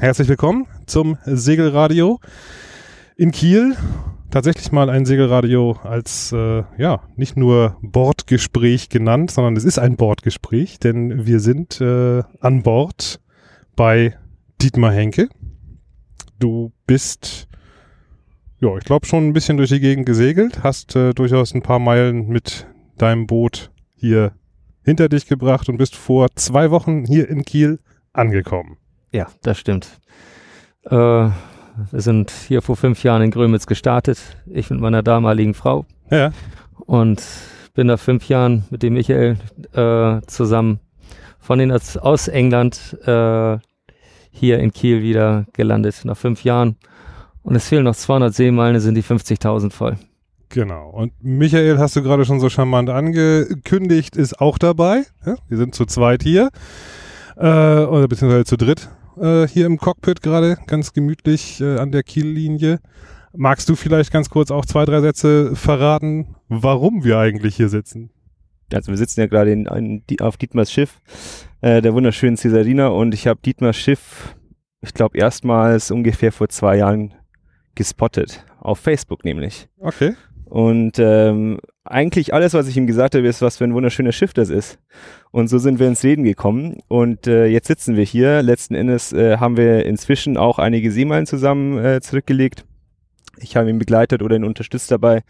Herzlich willkommen zum Segelradio in Kiel. Tatsächlich mal ein Segelradio als, äh, ja, nicht nur Bordgespräch genannt, sondern es ist ein Bordgespräch, denn wir sind äh, an Bord bei Dietmar Henke. Du bist, ja, ich glaube schon ein bisschen durch die Gegend gesegelt, hast äh, durchaus ein paar Meilen mit deinem Boot hier hinter dich gebracht und bist vor zwei Wochen hier in Kiel angekommen. Ja, das stimmt. Äh, wir sind hier vor fünf Jahren in Grömitz gestartet. Ich mit meiner damaligen Frau. Ja. Und bin nach fünf Jahren mit dem Michael äh, zusammen von den aus England äh, hier in Kiel wieder gelandet. Nach fünf Jahren. Und es fehlen noch 200 Seemeilen, sind die 50.000 voll. Genau. Und Michael hast du gerade schon so charmant angekündigt, ist auch dabei. Ja, wir sind zu zweit hier. Äh, oder beziehungsweise zu dritt äh, hier im Cockpit gerade, ganz gemütlich äh, an der Kiellinie. Magst du vielleicht ganz kurz auch zwei, drei Sätze verraten, warum wir eigentlich hier sitzen? Also wir sitzen ja gerade in, in, auf Dietmars Schiff, äh, der wunderschönen Cäsarina und ich habe Dietmars Schiff, ich glaube erstmals ungefähr vor zwei Jahren gespottet, auf Facebook nämlich. Okay. Und ähm, eigentlich alles, was ich ihm gesagt habe, ist, was für ein wunderschönes Schiff das ist. Und so sind wir ins Reden gekommen. Und äh, jetzt sitzen wir hier. Letzten Endes äh, haben wir inzwischen auch einige Seemeilen zusammen äh, zurückgelegt. Ich habe ihn begleitet oder ihn unterstützt dabei,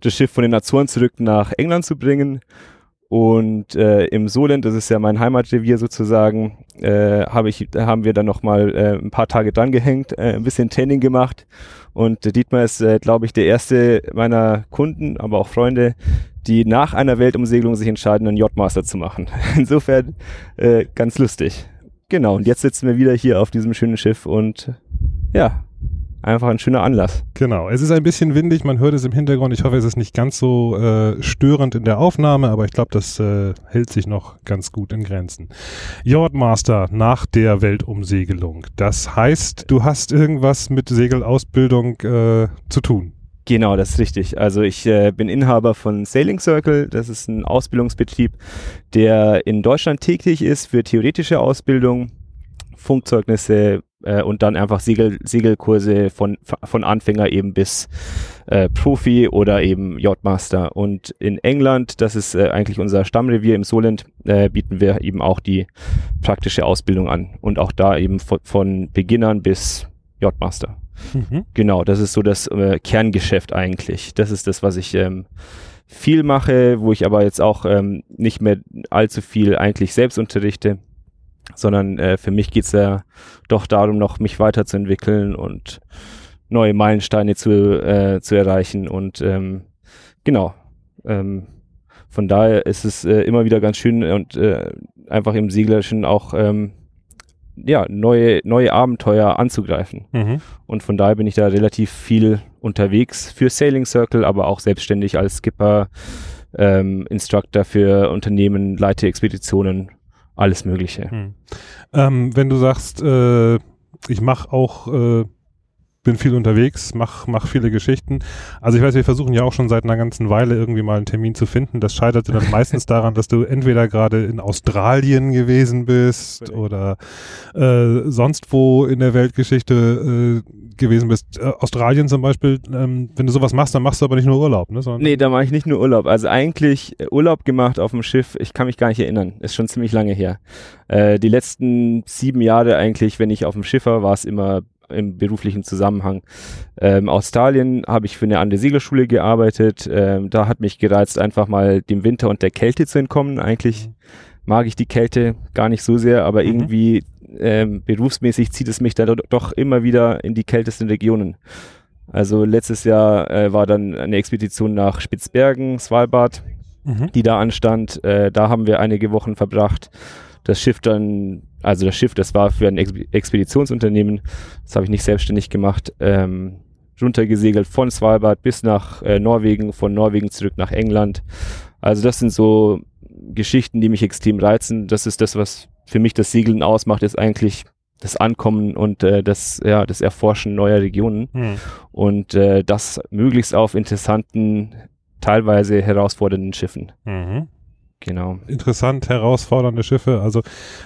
das Schiff von den Azoren zurück nach England zu bringen. Und äh, im Solent, das ist ja mein Heimatrevier sozusagen, äh, hab ich, haben wir dann nochmal äh, ein paar Tage dran gehängt, äh, ein bisschen Training gemacht. Und Dietmar ist, äh, glaube ich, der erste meiner Kunden, aber auch Freunde, die nach einer Weltumsegelung sich entscheiden, einen Yachtmaster zu machen. Insofern äh, ganz lustig. Genau, und jetzt sitzen wir wieder hier auf diesem schönen Schiff und ja, einfach ein schöner Anlass. Genau. Es ist ein bisschen windig, man hört es im Hintergrund. Ich hoffe, es ist nicht ganz so äh, störend in der Aufnahme, aber ich glaube, das äh, hält sich noch ganz gut in Grenzen. Yardmaster nach der Weltumsegelung. Das heißt, du hast irgendwas mit Segelausbildung äh, zu tun. Genau, das ist richtig. Also ich äh, bin Inhaber von Sailing Circle. Das ist ein Ausbildungsbetrieb, der in Deutschland tätig ist für theoretische Ausbildung, Funkzeugnisse, äh, und dann einfach Segel, Segelkurse von, von Anfänger eben bis äh, Profi oder eben Yachtmaster. Und in England, das ist äh, eigentlich unser Stammrevier im Solent, äh, bieten wir eben auch die praktische Ausbildung an. Und auch da eben von, von Beginnern bis Yachtmaster. Mhm. Genau, das ist so das äh, Kerngeschäft eigentlich. Das ist das, was ich ähm, viel mache, wo ich aber jetzt auch ähm, nicht mehr allzu viel eigentlich selbst unterrichte sondern äh, für mich geht's ja doch darum, noch mich weiterzuentwickeln und neue Meilensteine zu, äh, zu erreichen. Und ähm, genau, ähm, von daher ist es äh, immer wieder ganz schön und äh, einfach im Seglerischen auch ähm, ja, neue, neue Abenteuer anzugreifen. Mhm. Und von daher bin ich da relativ viel unterwegs für Sailing Circle, aber auch selbstständig als Skipper, ähm, Instructor für Unternehmen, leite Expeditionen alles Mögliche. Hm. Ähm, wenn du sagst, äh, ich mache auch, äh, bin viel unterwegs, mach, mach viele Geschichten. Also ich weiß, wir versuchen ja auch schon seit einer ganzen Weile irgendwie mal einen Termin zu finden. Das scheiterte dann meistens daran, dass du entweder gerade in Australien gewesen bist oder äh, sonst wo in der Weltgeschichte äh, gewesen bist. Äh, Australien zum Beispiel, ähm, wenn du sowas machst, dann machst du aber nicht nur Urlaub, ne? Sondern nee, da mache ich nicht nur Urlaub. Also eigentlich äh, Urlaub gemacht auf dem Schiff, ich kann mich gar nicht erinnern. Ist schon ziemlich lange her. Äh, die letzten sieben Jahre eigentlich, wenn ich auf dem Schiff war, war es immer im beruflichen Zusammenhang. Ähm, Australien habe ich für eine andere Segelschule gearbeitet. Ähm, da hat mich gereizt, einfach mal dem Winter und der Kälte zu entkommen. Eigentlich mhm. mag ich die Kälte gar nicht so sehr, aber mhm. irgendwie ähm, berufsmäßig zieht es mich da doch immer wieder in die kältesten Regionen. Also letztes Jahr äh, war dann eine Expedition nach Spitzbergen, Svalbard, mhm. die da anstand. Äh, da haben wir einige Wochen verbracht. Das Schiff dann, also das Schiff, das war für ein Ex Expeditionsunternehmen, das habe ich nicht selbstständig gemacht, ähm, runtergesegelt von Svalbard bis nach äh, Norwegen, von Norwegen zurück nach England. Also das sind so Geschichten, die mich extrem reizen. Das ist das, was für mich das Segeln ausmacht, ist eigentlich das Ankommen und äh, das, ja, das Erforschen neuer Regionen hm. und äh, das möglichst auf interessanten, teilweise herausfordernden Schiffen. Mhm. Genau. interessant, herausfordernde Schiffe. Also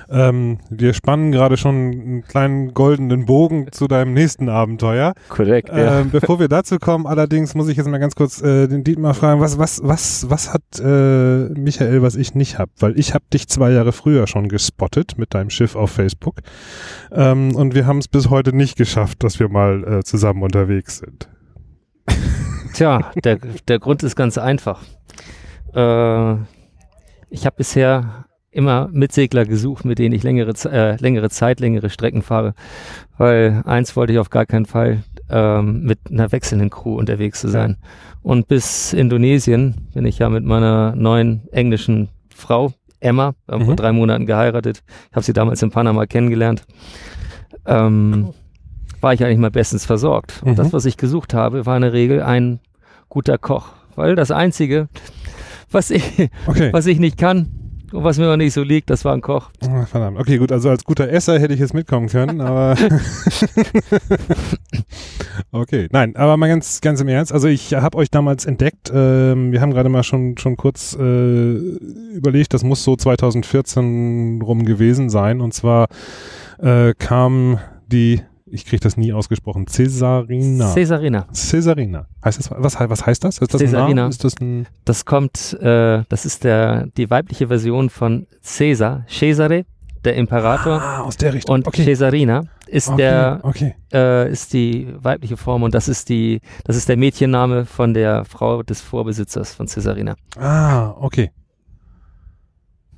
ähm, wir spannen gerade schon einen kleinen goldenen Bogen zu deinem nächsten Abenteuer. Korrekt, ja. Ähm, bevor wir dazu kommen, allerdings muss ich jetzt mal ganz kurz äh, den Dietmar fragen, was, was, was, was hat äh, Michael, was ich nicht hab? Weil ich habe dich zwei Jahre früher schon gespottet mit deinem Schiff auf Facebook. Ähm, und wir haben es bis heute nicht geschafft, dass wir mal äh, zusammen unterwegs sind. Tja, der, der Grund ist ganz einfach. Äh, ich habe bisher immer Mitsegler gesucht, mit denen ich längere, äh, längere Zeit, längere Strecken fahre. Weil eins wollte ich auf gar keinen Fall, ähm, mit einer wechselnden Crew unterwegs zu sein. Und bis Indonesien bin ich ja mit meiner neuen englischen Frau, Emma, haben vor Mhm. drei Monaten geheiratet. Ich habe sie damals in Panama kennengelernt. Ähm, war ich eigentlich mal bestens versorgt. Und Mhm. das, was ich gesucht habe, war in der Regel ein guter Koch. Weil das Einzige, was ich, Okay. was ich nicht kann und was mir auch nicht so liegt, das war ein Koch. Ah, verdammt. Okay, gut, also als guter Esser hätte ich jetzt mitkommen können, aber okay, nein, aber mal ganz, ganz im Ernst. Also ich habe euch damals entdeckt. Ähm, wir haben gerade mal schon schon kurz äh, überlegt, das muss so 2014 rum gewesen sein. Und zwar äh, kam die, ich kriege das nie ausgesprochen, Cesarina. Cesarina. Cesarina. Heißt das? Was, was heißt das? Ist das Cesarina. Name? Ist das ein? Das kommt, äh, das ist der, die weibliche Version von Caesar, Cesare, der Imperator. Ah, aus der Richtung. Und okay. Cesarina ist okay. der Okay. äh, ist die weibliche Form und das ist die das ist der Mädchenname von der Frau des Vorbesitzers von Cesarina. Ah, okay.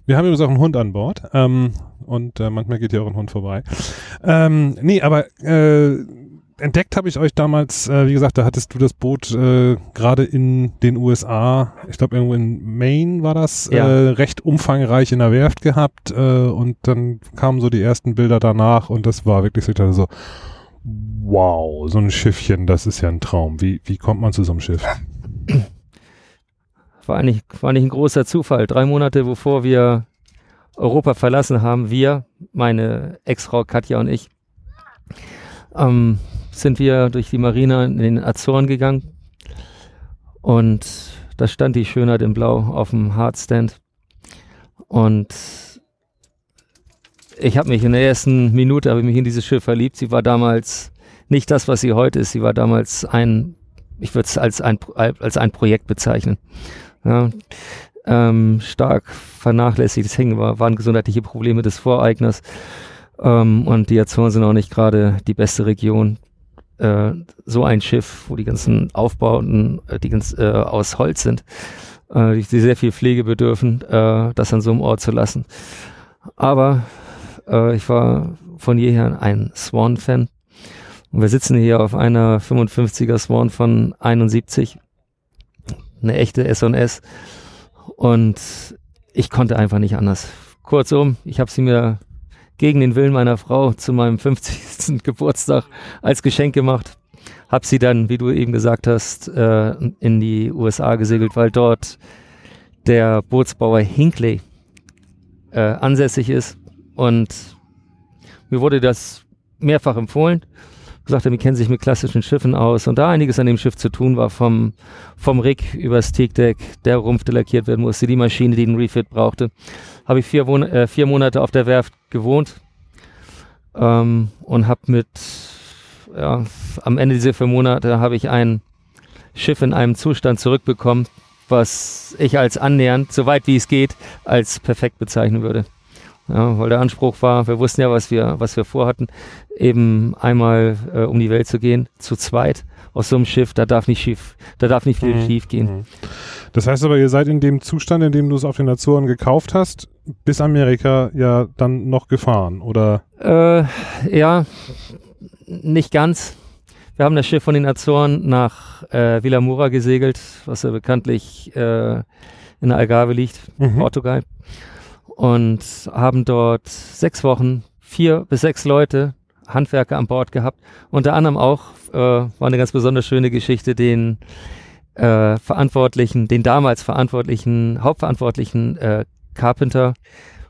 Wir haben übrigens auch einen Hund an Bord ähm, und äh, manchmal geht hier auch ein Hund vorbei. Ähm, nee, aber äh, entdeckt habe ich euch damals, äh, wie gesagt, da hattest du das Boot äh, gerade in den USA, ich glaube irgendwo in Maine war das, Ja. äh, recht umfangreich in der Werft gehabt äh, und dann kamen so die ersten Bilder danach und das war wirklich so, ich dachte so, wow, so ein Schiffchen, das ist ja ein Traum. Wie, wie kommt man zu so einem Schiff? War eigentlich, war eigentlich ein großer Zufall. Drei Monate bevor wir Europa verlassen haben, wir, meine Ex-Frau Katja und ich, ähm, sind wir durch die Marina in den Azoren gegangen und da stand die Schönheit in Blau auf dem Hardstand und ich habe mich in der ersten Minute habe ich mich in dieses Schiff verliebt. Sie war damals nicht das, was sie heute ist. Sie war damals ein, ich würde es als ein, als ein Projekt bezeichnen. Ja, ähm, stark vernachlässigt. Es hängen war, waren gesundheitliche Probleme des Voreigners. Ähm, und die Azoren sind auch nicht gerade die beste Region. Äh, so ein Schiff, wo die ganzen Aufbauten äh, die ganz, äh, aus Holz sind, äh, die, die sehr viel Pflege bedürfen, äh, das an so einem Ort zu lassen. Aber äh, ich war von jeher ein Swan-Fan. Und wir sitzen hier auf einer 55er Swan von 71 eine echte S&S und ich konnte einfach nicht anders. Kurzum, ich habe sie mir gegen den Willen meiner Frau zu meinem 50. Geburtstag als Geschenk gemacht. Hab sie dann, wie du eben gesagt hast, äh, in die USA gesegelt, weil dort der Bootsbauer Hinckley äh, ansässig ist und mir wurde das mehrfach empfohlen gesagt haben, die kennen sich mit klassischen Schiffen aus und da einiges an dem Schiff zu tun war, vom, vom Rig übers Teakdeck, der Rumpf, der lackiert werden musste, die Maschine, die einen Refit brauchte, habe ich vier, Mon äh, vier Monate auf der Werft gewohnt ähm, und habe mit, ja, am Ende dieser vier Monate habe ich ein Schiff in einem Zustand zurückbekommen, was ich als annähernd, so weit wie es geht, als perfekt bezeichnen würde. Ja, weil der Anspruch war, wir wussten ja, was wir, was wir vorhatten, eben einmal äh, um die Welt zu gehen, zu zweit aus so einem Schiff, da darf nicht schief, da darf nicht viel Mhm. schief gehen. Mhm. Das heißt aber, ihr seid in dem Zustand, in dem du es auf den Azoren gekauft hast, bis Amerika ja dann noch gefahren, oder? Äh, ja, nicht ganz. Wir haben das Schiff von den Azoren nach äh, Villamura gesegelt, was ja bekanntlich äh, in der Algarve liegt, Mhm. Portugal. Und haben dort sechs Wochen, vier bis sechs Leute, Handwerker an Bord gehabt. Unter anderem auch, äh, war eine ganz besonders schöne Geschichte, den äh, Verantwortlichen, den damals Verantwortlichen, Hauptverantwortlichen äh, Carpenter,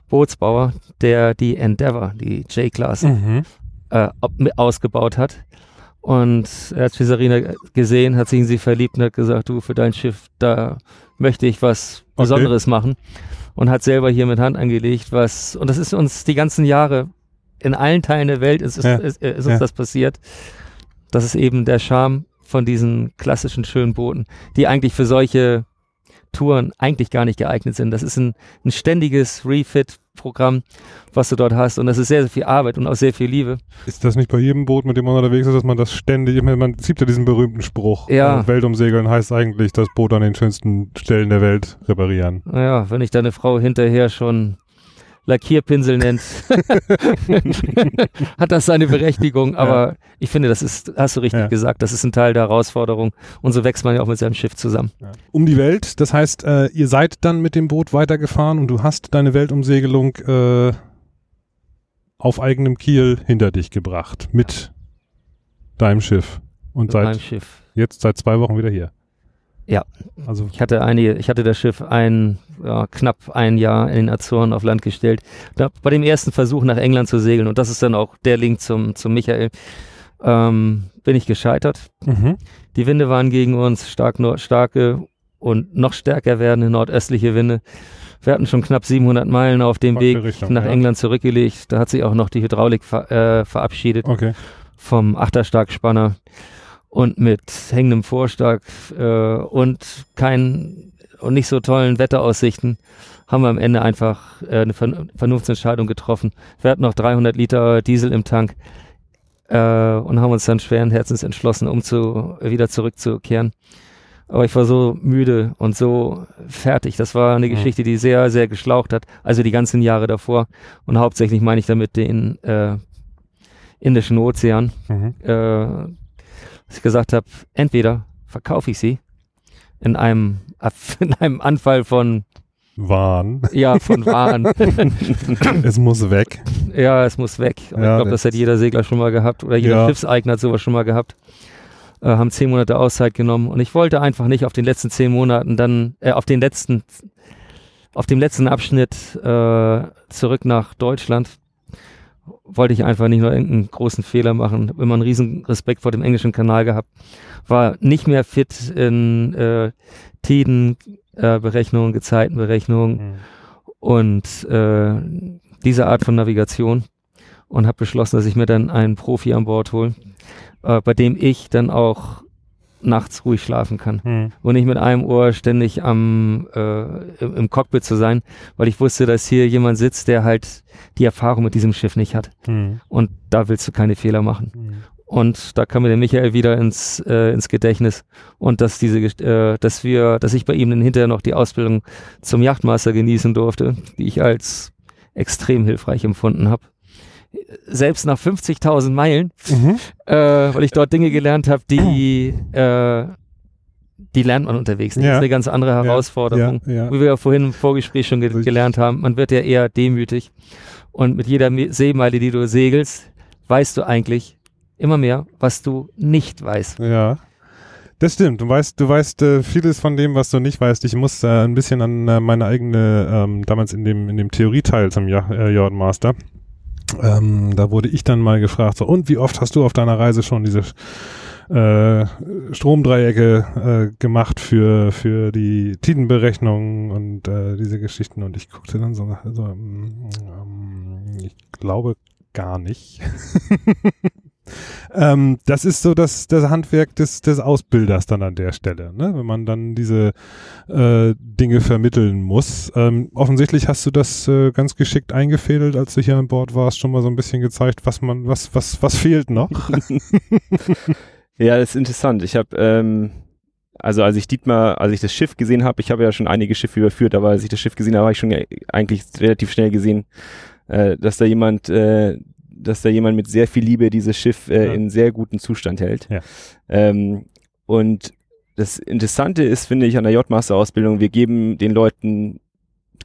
Bootsbauer, der die Endeavour, die J-Class, Mhm. äh, ausgebaut hat. Und er hat Cesarina gesehen, hat sich in sie verliebt und hat gesagt, du, für dein Schiff, da möchte ich was Besonderes okay. machen. Und hat selber hier mit Hand angelegt, was, und das ist uns die ganzen Jahre in allen Teilen der Welt ist, ist, ja. ist, ist uns ja. das passiert. Das ist eben der Charme von diesen klassischen schönen Booten, die eigentlich für solche Touren eigentlich gar nicht geeignet sind. Das ist ein, ein ständiges Refit-Programm, was du dort hast. Und das ist sehr, sehr viel Arbeit und auch sehr viel Liebe. Ist das nicht bei jedem Boot, mit dem man unterwegs ist, dass man das ständig, ich meine, man sieht ja diesen berühmten Spruch. Ja. Äh, Weltumsegeln heißt eigentlich, das Boot an den schönsten Stellen der Welt reparieren. Naja, wenn ich deine Frau hinterher schon Lackierpinsel nennt, hat das seine Berechtigung. Aber ja. ich finde, das ist, hast du richtig ja. gesagt, das ist ein Teil der Herausforderung. Und so wächst man ja auch mit seinem Schiff zusammen. Ja. Um die Welt, das heißt, äh, ihr seid dann mit dem Boot weitergefahren und du hast deine Weltumsegelung äh, auf eigenem Kiel hinter dich gebracht mit deinem Schiff. Und mit seit Schiff. jetzt seit zwei Wochen wieder hier. Ja, also ich hatte einige, ich hatte das Schiff ein, ja, knapp ein Jahr in den Azoren auf Land gestellt. Bei dem ersten Versuch nach England zu segeln, und das ist dann auch der Link zum, zum Michael, ähm, bin ich gescheitert. Mhm. Die Winde waren gegen uns, stark, starke und noch stärker werdende nordöstliche Winde. Wir hatten schon knapp 700 Meilen auf dem Weg Richtung, nach ja. England zurückgelegt. Da hat sich auch noch die Hydraulik ver äh, verabschiedet okay. vom Achterstarkspanner und mit hängendem Vorstark äh, und keinen und nicht so tollen Wetteraussichten haben wir am Ende einfach äh, eine Vernunftsentscheidung getroffen. Wir hatten noch 300 Liter Diesel im Tank äh, und haben uns dann schweren Herzens entschlossen, um zu, wieder zurückzukehren. Aber ich war so müde und so fertig. Das war eine mhm. Geschichte, die sehr, sehr geschlaucht hat. Also die ganzen Jahre davor. Und hauptsächlich meine ich damit den äh, Indischen Ozean. Mhm. Dass ich gesagt habe, entweder verkaufe ich sie in einem, in einem Anfall von Wahn. Ja, von Wahn. es muss weg. Ja, es muss weg. Ja, ich glaube, das hat jeder Segler schon mal gehabt oder jeder ja. Schiffseigner hat sowas schon mal gehabt. Äh, haben zehn Monate Auszeit genommen und ich wollte einfach nicht auf den letzten zehn Monaten dann, äh, auf den letzten, auf dem letzten Abschnitt äh, zurück nach Deutschland wollte ich einfach nicht nur irgendeinen großen Fehler machen. Habe immer einen riesen Respekt vor dem englischen Kanal gehabt. War nicht mehr fit in äh, Tidenberechnungen, äh, Gezeitenberechnungen mhm. und äh, diese Art von Navigation und habe beschlossen, dass ich mir dann einen Profi an Bord hole, äh, bei dem ich dann auch nachts ruhig schlafen kann mhm. und nicht mit einem Ohr ständig am äh, im, Cockpit zu sein, weil ich wusste, dass hier jemand sitzt, der halt die Erfahrung mit diesem Schiff nicht hat. Mhm. Und da willst du keine Fehler machen. Mhm. Und da kam mir der Michael wieder ins, äh, ins Gedächtnis und dass diese, äh, dass wir, dass ich bei ihm dann hinterher noch die Ausbildung zum Yachtmaster genießen durfte, die ich als extrem hilfreich empfunden habe selbst nach 50.000 Meilen, mhm. äh, weil ich dort Dinge gelernt habe, die, äh, die lernt man unterwegs. Das ist eine ganz andere Herausforderung. Ja, ja, Wie wir ja vorhin im Vorgespräch schon ge gelernt haben, man wird ja eher demütig. Und mit jeder Seemeile, die du segelst, weißt du eigentlich immer mehr, was du nicht weißt. Ja. Das stimmt. Du weißt, du weißt äh, vieles von dem, was du nicht weißt. Ich muss äh, ein bisschen an äh, meine eigene, ähm, damals in dem, in dem Theorieteil zum ja äh, Jordan Master, ähm, da wurde ich dann mal gefragt, so, und wie oft hast du auf deiner Reise schon diese äh, Stromdreiecke äh, gemacht für, für die Tidenberechnung und äh, diese Geschichten und ich guckte dann so, so ähm, ich glaube gar nicht. ähm, das ist so das, das Handwerk des, des Ausbilders dann an der Stelle, ne? wenn man dann diese äh, Dinge vermitteln muss. Ähm, offensichtlich hast du das äh, ganz geschickt eingefädelt, als du hier an Bord warst, schon mal so ein bisschen gezeigt, was man, was, was, was fehlt noch. ja, das ist interessant. Ich habe ähm also als ich Dietmar, als ich das Schiff gesehen habe, ich habe ja schon einige Schiffe überführt, aber als ich das Schiff gesehen habe, habe ich schon eigentlich relativ schnell gesehen, äh, dass da jemand äh, dass da jemand mit sehr viel Liebe dieses Schiff äh, ja. in sehr guten Zustand hält. Ja. Ähm, und das Interessante ist, finde ich, an der J-Master-Ausbildung, wir geben den Leuten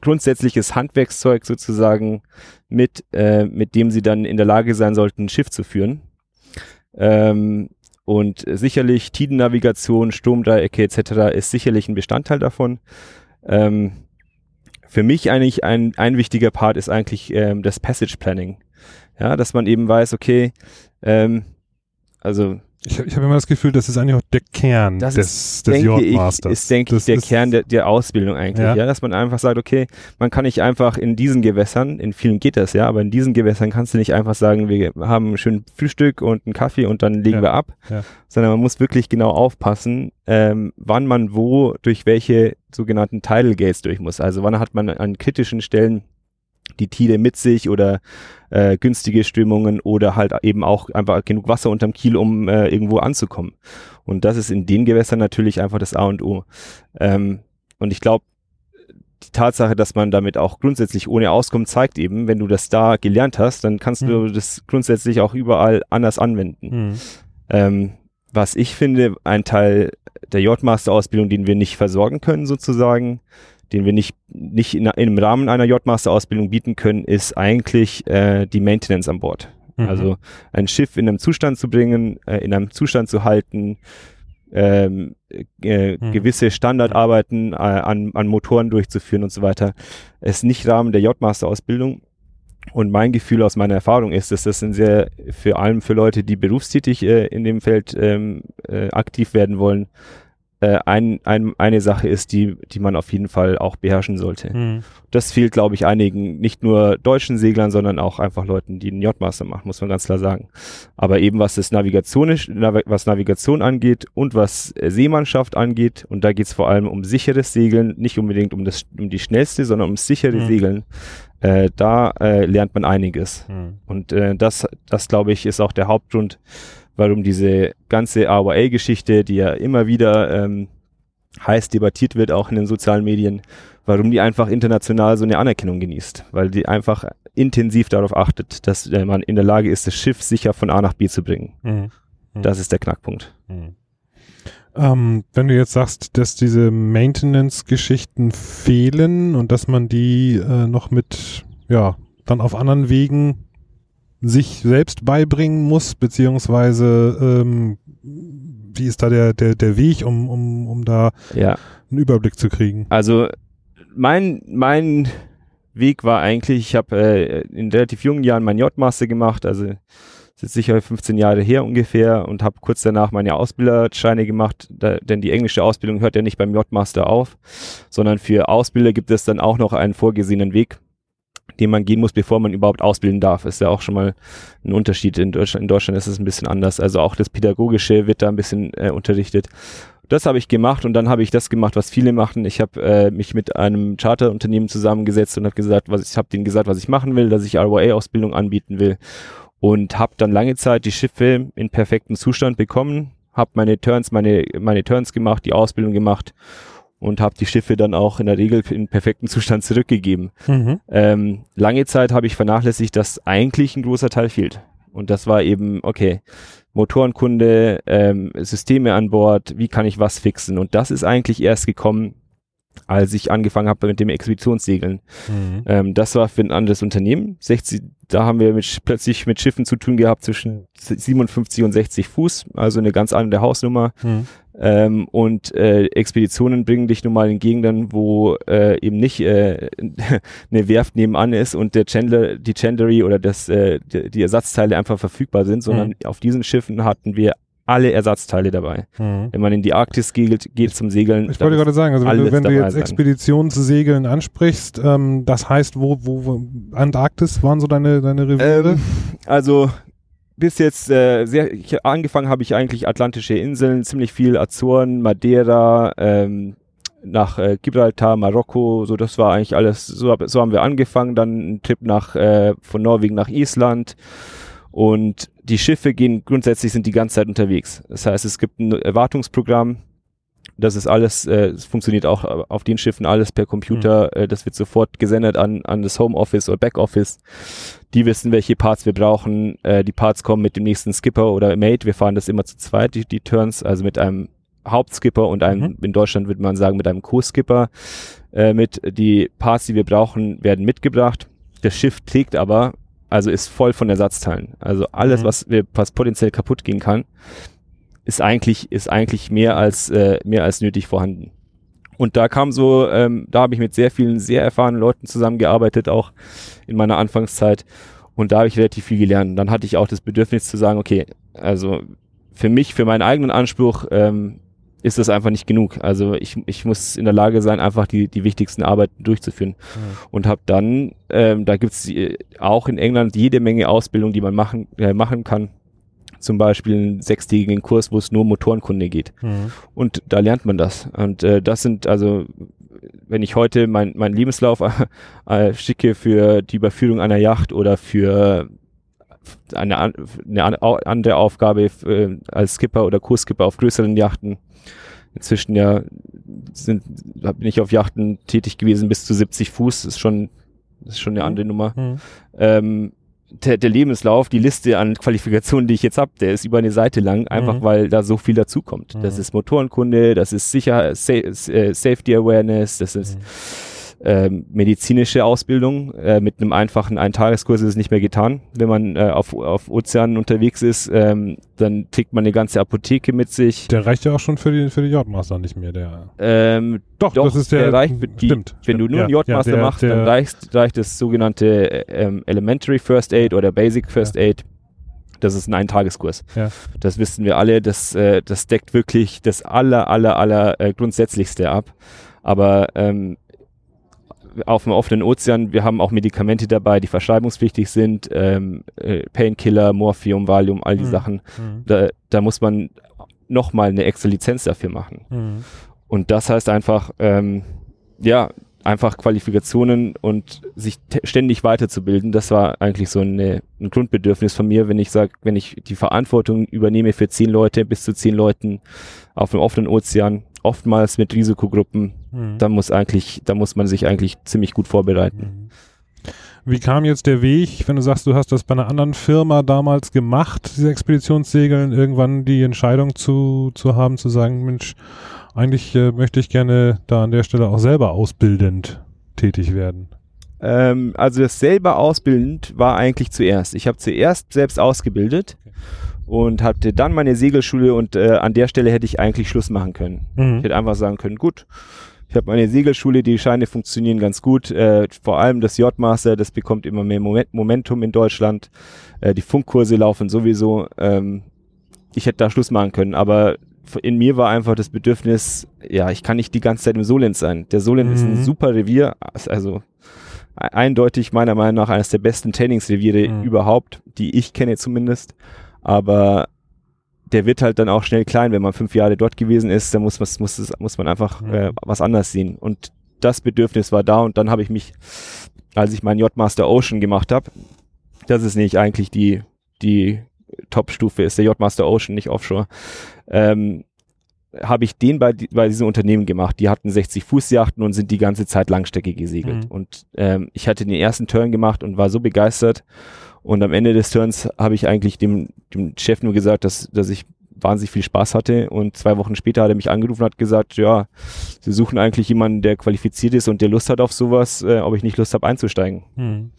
grundsätzliches Handwerkszeug sozusagen mit, äh, mit dem sie dann in der Lage sein sollten, ein Schiff zu führen. Ähm, und sicherlich Tidennavigation, Sturmdreiecke etc. ist sicherlich ein Bestandteil davon. Ähm, für mich eigentlich ein, ein wichtiger Part ist eigentlich ähm, das Passage Planning. Ja, dass man eben weiß, okay, ähm, also Ich, ich habe immer das Gefühl, das ist eigentlich auch der Kern Das des, ist, des denke ich, Yachtmasters. ist, denke ich, Das der ist- Kern der, der Ausbildung eigentlich, Ja. ja. dass man einfach sagt, okay, man kann nicht einfach in diesen Gewässern, in vielen geht das ja, aber in diesen Gewässern kannst du nicht einfach sagen, wir haben ein schönes Frühstück und einen Kaffee und dann legen Ja. wir ab, Ja. sondern man muss wirklich genau aufpassen, ähm, wann man wo durch welche sogenannten Tidal Gates durch muss. Also wann hat man an kritischen Stellen die Tide mit sich oder äh, günstige Strömungen oder halt eben auch einfach genug Wasser unterm Kiel, um äh, irgendwo anzukommen. Und das ist in den Gewässern natürlich einfach das A und O. Ähm, und ich glaube, die Tatsache, dass man damit auch grundsätzlich ohne Auskommen zeigt eben, wenn du das da gelernt hast, dann kannst du Mhm. das grundsätzlich auch überall anders anwenden. Mhm. Ähm, was ich finde, ein Teil der J-Master-Ausbildung, den wir nicht versorgen können sozusagen, den wir nicht, nicht in, im Rahmen einer J-Master-Ausbildung bieten können, ist eigentlich äh, die Maintenance an Bord. Mhm. Also ein Schiff in einem Zustand zu bringen, äh, in einem Zustand zu halten, ähm, äh, Mhm. gewisse Standardarbeiten äh, an, an Motoren durchzuführen und so weiter, ist nicht Rahmen der J-Master-Ausbildung. Und mein Gefühl aus meiner Erfahrung ist, dass das ein sehr, vor allem für Leute, die berufstätig äh, in dem Feld ähm, äh, aktiv werden wollen, äh, ein, ein, eine Sache ist, die, die man auf jeden Fall auch beherrschen sollte. Mhm. Das fehlt, glaube ich, einigen, nicht nur deutschen Seglern, sondern auch einfach Leuten, die einen J-Master machen, muss man ganz klar sagen. Aber eben was das Navigation, was Navigation angeht und was äh, Seemannschaft angeht, und da geht es vor allem um sicheres Segeln, nicht unbedingt um, das, um die schnellste, sondern ums sichere Mhm. Segeln, äh, da äh, lernt man einiges. Mhm. Und äh, das, das glaube ich, ist auch der Hauptgrund, warum diese ganze AOA-Geschichte, die ja immer wieder ähm, heiß debattiert wird, auch in den sozialen Medien, warum die einfach international so eine Anerkennung genießt. Weil die einfach intensiv darauf achtet, dass äh, man in der Lage ist, das Schiff sicher von A nach B zu bringen. Mhm. Mhm. Das ist der Knackpunkt. Mhm. Ähm, wenn du jetzt sagst, dass diese Maintenance-Geschichten fehlen und dass man die äh, noch mit, ja, dann auf anderen Wegen sich selbst beibringen muss, beziehungsweise ähm, wie ist da der, der, der Weg, um, um, um da Ja. einen Überblick zu kriegen? Also mein, mein Weg war eigentlich, ich habe äh, in relativ jungen Jahren mein J-Master gemacht, also ist sicher 15 Jahre her ungefähr und habe kurz danach meine Ausbilderscheine gemacht, da, denn die englische Ausbildung hört ja nicht beim J-Master auf, sondern für Ausbilder gibt es dann auch noch einen vorgesehenen Weg, den man gehen muss, bevor man überhaupt ausbilden darf. Ist ja auch schon mal ein Unterschied. In Deutschland, in Deutschland ist es ein bisschen anders. Also auch das Pädagogische wird da ein bisschen äh, unterrichtet. Das habe ich gemacht und dann habe ich das gemacht, was viele machen. Ich habe äh, mich mit einem Charterunternehmen zusammengesetzt und habe gesagt, was ich habe denen gesagt, was ich machen will, dass ich ROA-Ausbildung anbieten will und habe dann lange Zeit die Schiffe in perfektem Zustand bekommen, habe meine Turns, meine meine Turns gemacht, die Ausbildung gemacht und habe die Schiffe dann auch in der Regel in perfektem Zustand zurückgegeben. Mhm. Ähm, lange Zeit habe ich vernachlässigt, dass eigentlich ein großer Teil fehlt. Und das war eben, okay, Motorenkunde, ähm, Systeme an Bord, wie kann ich was fixen? Und das ist eigentlich erst gekommen, als ich angefangen habe mit dem Expeditionssegeln. Mhm. Ähm, das war für ein anderes Unternehmen. 60, da haben wir mit, plötzlich mit Schiffen zu tun gehabt zwischen 57 und 60 Fuß, also eine ganz andere Hausnummer. Mhm. Ähm, und äh, Expeditionen bringen dich nun mal in Gegenden, wo äh, eben nicht äh, eine Werft nebenan ist und der Chandler, die Chandlery oder das, äh, die, Ersatzteile einfach verfügbar sind, sondern auf diesen Schiffen hatten wir alle Ersatzteile dabei. Mhm. Wenn man in die Arktis geht, geht zum Segeln. Ich wollte gerade sagen, also wenn du, wenn du jetzt sein. Expeditionssegeln ansprichst, ähm, das heißt, wo, wo, wo Antarktis waren so deine, deine Reviere? Ähm, also bis jetzt äh, sehr ich, angefangen habe ich eigentlich atlantische Inseln, ziemlich viel Azoren, Madeira, ähm, nach äh, Gibraltar, Marokko, so das war eigentlich alles, so, so haben wir angefangen, dann ein Trip nach äh, von Norwegen nach Island und die Schiffe gehen grundsätzlich sind die ganze Zeit unterwegs. Das heißt, es gibt ein Erwartungsprogramm, das ist alles, äh, es funktioniert auch auf den Schiffen alles per Computer, äh, das wird sofort gesendet an, an das Homeoffice oder Backoffice. Die wissen, welche Parts wir brauchen. Äh, die Parts kommen mit dem nächsten Skipper oder Mate. Wir fahren das immer zu zweit, die, die Turns, also mit einem Hauptskipper und einem, Mhm. in Deutschland würde man sagen, mit einem Co-Skipper äh, mit. Die Parts, die wir brauchen, werden mitgebracht. Das Schiff trägt aber, also ist voll von Ersatzteilen. Also alles, Mhm. was, wir, was potenziell kaputt gehen kann, ist eigentlich, ist eigentlich mehr als, äh, mehr als nötig vorhanden. Und da kam so, ähm, da habe ich mit sehr vielen sehr erfahrenen Leuten zusammengearbeitet, auch in meiner Anfangszeit. Und da habe ich relativ viel gelernt. Dann hatte ich auch das Bedürfnis zu sagen, okay, also für mich, für meinen eigenen Anspruch, ähm, ist das einfach nicht genug. Also ich, ich muss in der Lage sein, einfach die, die wichtigsten Arbeiten durchzuführen. Mhm. Und habe dann, ähm, da gibt's äh, auch in England jede Menge Ausbildung, die man machen, äh, machen kann. Zum Beispiel einen sechstägigen Kurs, wo es nur Motorenkunde geht. Mhm. Und da lernt man das. Und äh, das sind also, wenn ich heute mein, mein Lebenslauf äh, schicke für die Überführung einer Yacht oder für eine, eine andere Aufgabe äh, als Skipper oder Kurskipper auf größeren Yachten. Inzwischen ja sind, bin ich auf Yachten tätig gewesen bis zu 70 Fuß. Das ist schon, das ist schon eine andere Nummer Mhm. ähm, der, der Lebenslauf, die Liste an Qualifikationen, die ich jetzt habe, der ist über eine Seite lang, einfach Mhm. weil da so viel dazukommt. Das Mhm. ist Motorenkunde, das ist Sicher Sa äh, Safety Awareness, das ist Ähm, medizinische Ausbildung. Äh, mit einem einfachen Eintageskurs ist es nicht mehr getan. Wenn man äh, auf, auf Ozeanen unterwegs ist, ähm, dann trägt man eine ganze Apotheke mit sich. Der reicht ja auch schon für die, für die Yachtmaster nicht mehr, der. Ähm, Doch, Doch, das ist der. der reicht die- stimmt. wenn stimmt, du nur ja, einen Yachtmaster ja, der, machst, der, dann reicht, reicht das sogenannte äh, ähm, Elementary First Aid oder Basic First Aid. Das ist ein Eintageskurs. Ja. Das wissen wir alle. Das, äh, das deckt wirklich das aller, aller, aller äh, Grundsätzlichste ab. Aber ähm, auf dem offenen Ozean, wir haben auch Medikamente dabei, die verschreibungspflichtig sind. Ähm, äh, Painkiller, Morphium, Valium, all die Mhm. Sachen. Mhm. Da, da muss man nochmal eine extra Lizenz dafür machen. Mhm. Und das heißt einfach, ähm, ja, einfach Qualifikationen und sich ständig weiterzubilden. Das war eigentlich so eine, ein Grundbedürfnis von mir, wenn ich sage, wenn ich die Verantwortung übernehme für zehn Leute, bis zu zehn Leuten auf dem offenen Ozean, oftmals mit Risikogruppen, Mhm. da muss eigentlich, da muss man sich eigentlich ziemlich gut vorbereiten. Mhm. Wie kam jetzt der Weg, wenn du sagst, du hast das bei einer anderen Firma damals gemacht, diese Expeditionssegeln, irgendwann die Entscheidung zu, zu haben, zu sagen, Mensch, eigentlich äh, möchte ich gerne da an der Stelle auch selber ausbildend tätig werden. Ähm, also das selber ausbildend war eigentlich zuerst. Ich habe zuerst selbst ausgebildet und hatte dann meine Segelschule und äh, an der Stelle hätte ich eigentlich Schluss machen können. Mhm. Ich hätte einfach sagen können, gut, ich habe meine Segelschule, die Scheine funktionieren ganz gut. Äh, vor allem das J-Master, das bekommt immer mehr Moment, Momentum in Deutschland. Äh, die Funkkurse laufen sowieso. Ähm, ich hätte da Schluss machen können, aber in mir war einfach das Bedürfnis, ja, ich kann nicht die ganze Zeit im Solent sein. Der Solent ist ein Mhm. super Revier, also e- eindeutig meiner Meinung nach eines der besten Trainingsreviere Mhm. überhaupt, die ich kenne zumindest. Aber der wird halt dann auch schnell klein, wenn man fünf Jahre dort gewesen ist, dann muss, man- muss, es- muss man einfach äh, was anders sehen. Und das Bedürfnis war da und dann habe ich mich, als ich meinen J-Master Ocean gemacht habe, das ist nicht eigentlich die, die Top-Stufe, ist der J-Master Ocean, nicht Offshore, ähm, habe ich den bei, bei diesem Unternehmen gemacht. Die hatten 60 Fußjachten und sind die ganze Zeit Langstrecke gesegelt. Mhm. Und ähm, ich hatte den ersten Turn gemacht und war so begeistert. Und am Ende des Turns habe ich eigentlich dem, dem Chef nur gesagt, dass, dass ich wahnsinnig viel Spaß hatte. Und zwei Wochen später hat er mich angerufen und hat gesagt, ja, sie suchen eigentlich jemanden, der qualifiziert ist und der Lust hat auf sowas, äh, ob ich nicht Lust habe einzusteigen. Mhm.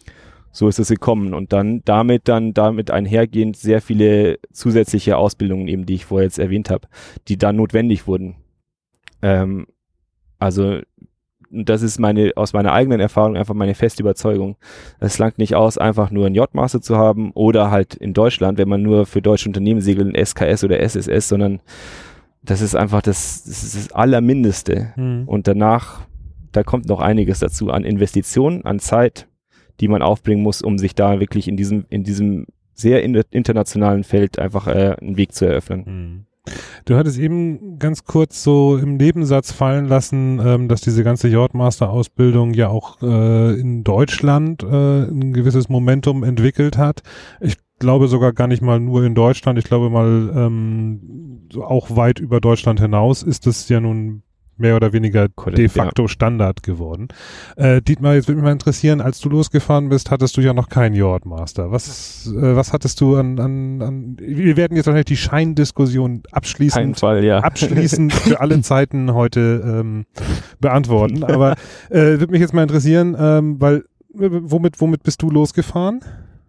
So ist es gekommen. Und dann damit dann damit einhergehend sehr viele zusätzliche Ausbildungen eben, die ich vorher jetzt erwähnt habe, die dann notwendig wurden. Ähm, also das ist meine aus meiner eigenen Erfahrung einfach meine feste Überzeugung. Es langt nicht aus, einfach nur ein J-Master zu haben oder halt in Deutschland, wenn man nur für deutsche Unternehmen segelt, ein SKS oder SSS, sondern das ist einfach das, das, ist das Allermindeste. Mhm. Und danach, da kommt noch einiges dazu an Investitionen, an Zeit, die man aufbringen muss, um sich da wirklich in diesem, in diesem sehr in internationalen Feld einfach äh, einen Weg zu eröffnen. Mhm. Du hattest eben ganz kurz so im Nebensatz fallen lassen, ähm, dass diese ganze Yardmaster-Ausbildung ja auch äh, in Deutschland äh, ein gewisses Momentum entwickelt hat. Ich glaube sogar gar nicht mal nur in Deutschland. Ich glaube mal ähm, auch weit über Deutschland hinaus ist es ja nun mehr oder weniger de facto Standard geworden. Äh, Dietmar, jetzt würde mich mal interessieren, als du losgefahren bist, hattest du ja noch keinen Yardmaster. Was, äh, was hattest du an, an, an, wir werden jetzt wahrscheinlich die Scheindiskussion abschließend, Fall, ja. abschließend für alle Zeiten heute ähm, beantworten. Aber äh, würde mich jetzt mal interessieren, ähm, weil, äh, womit, womit bist du losgefahren?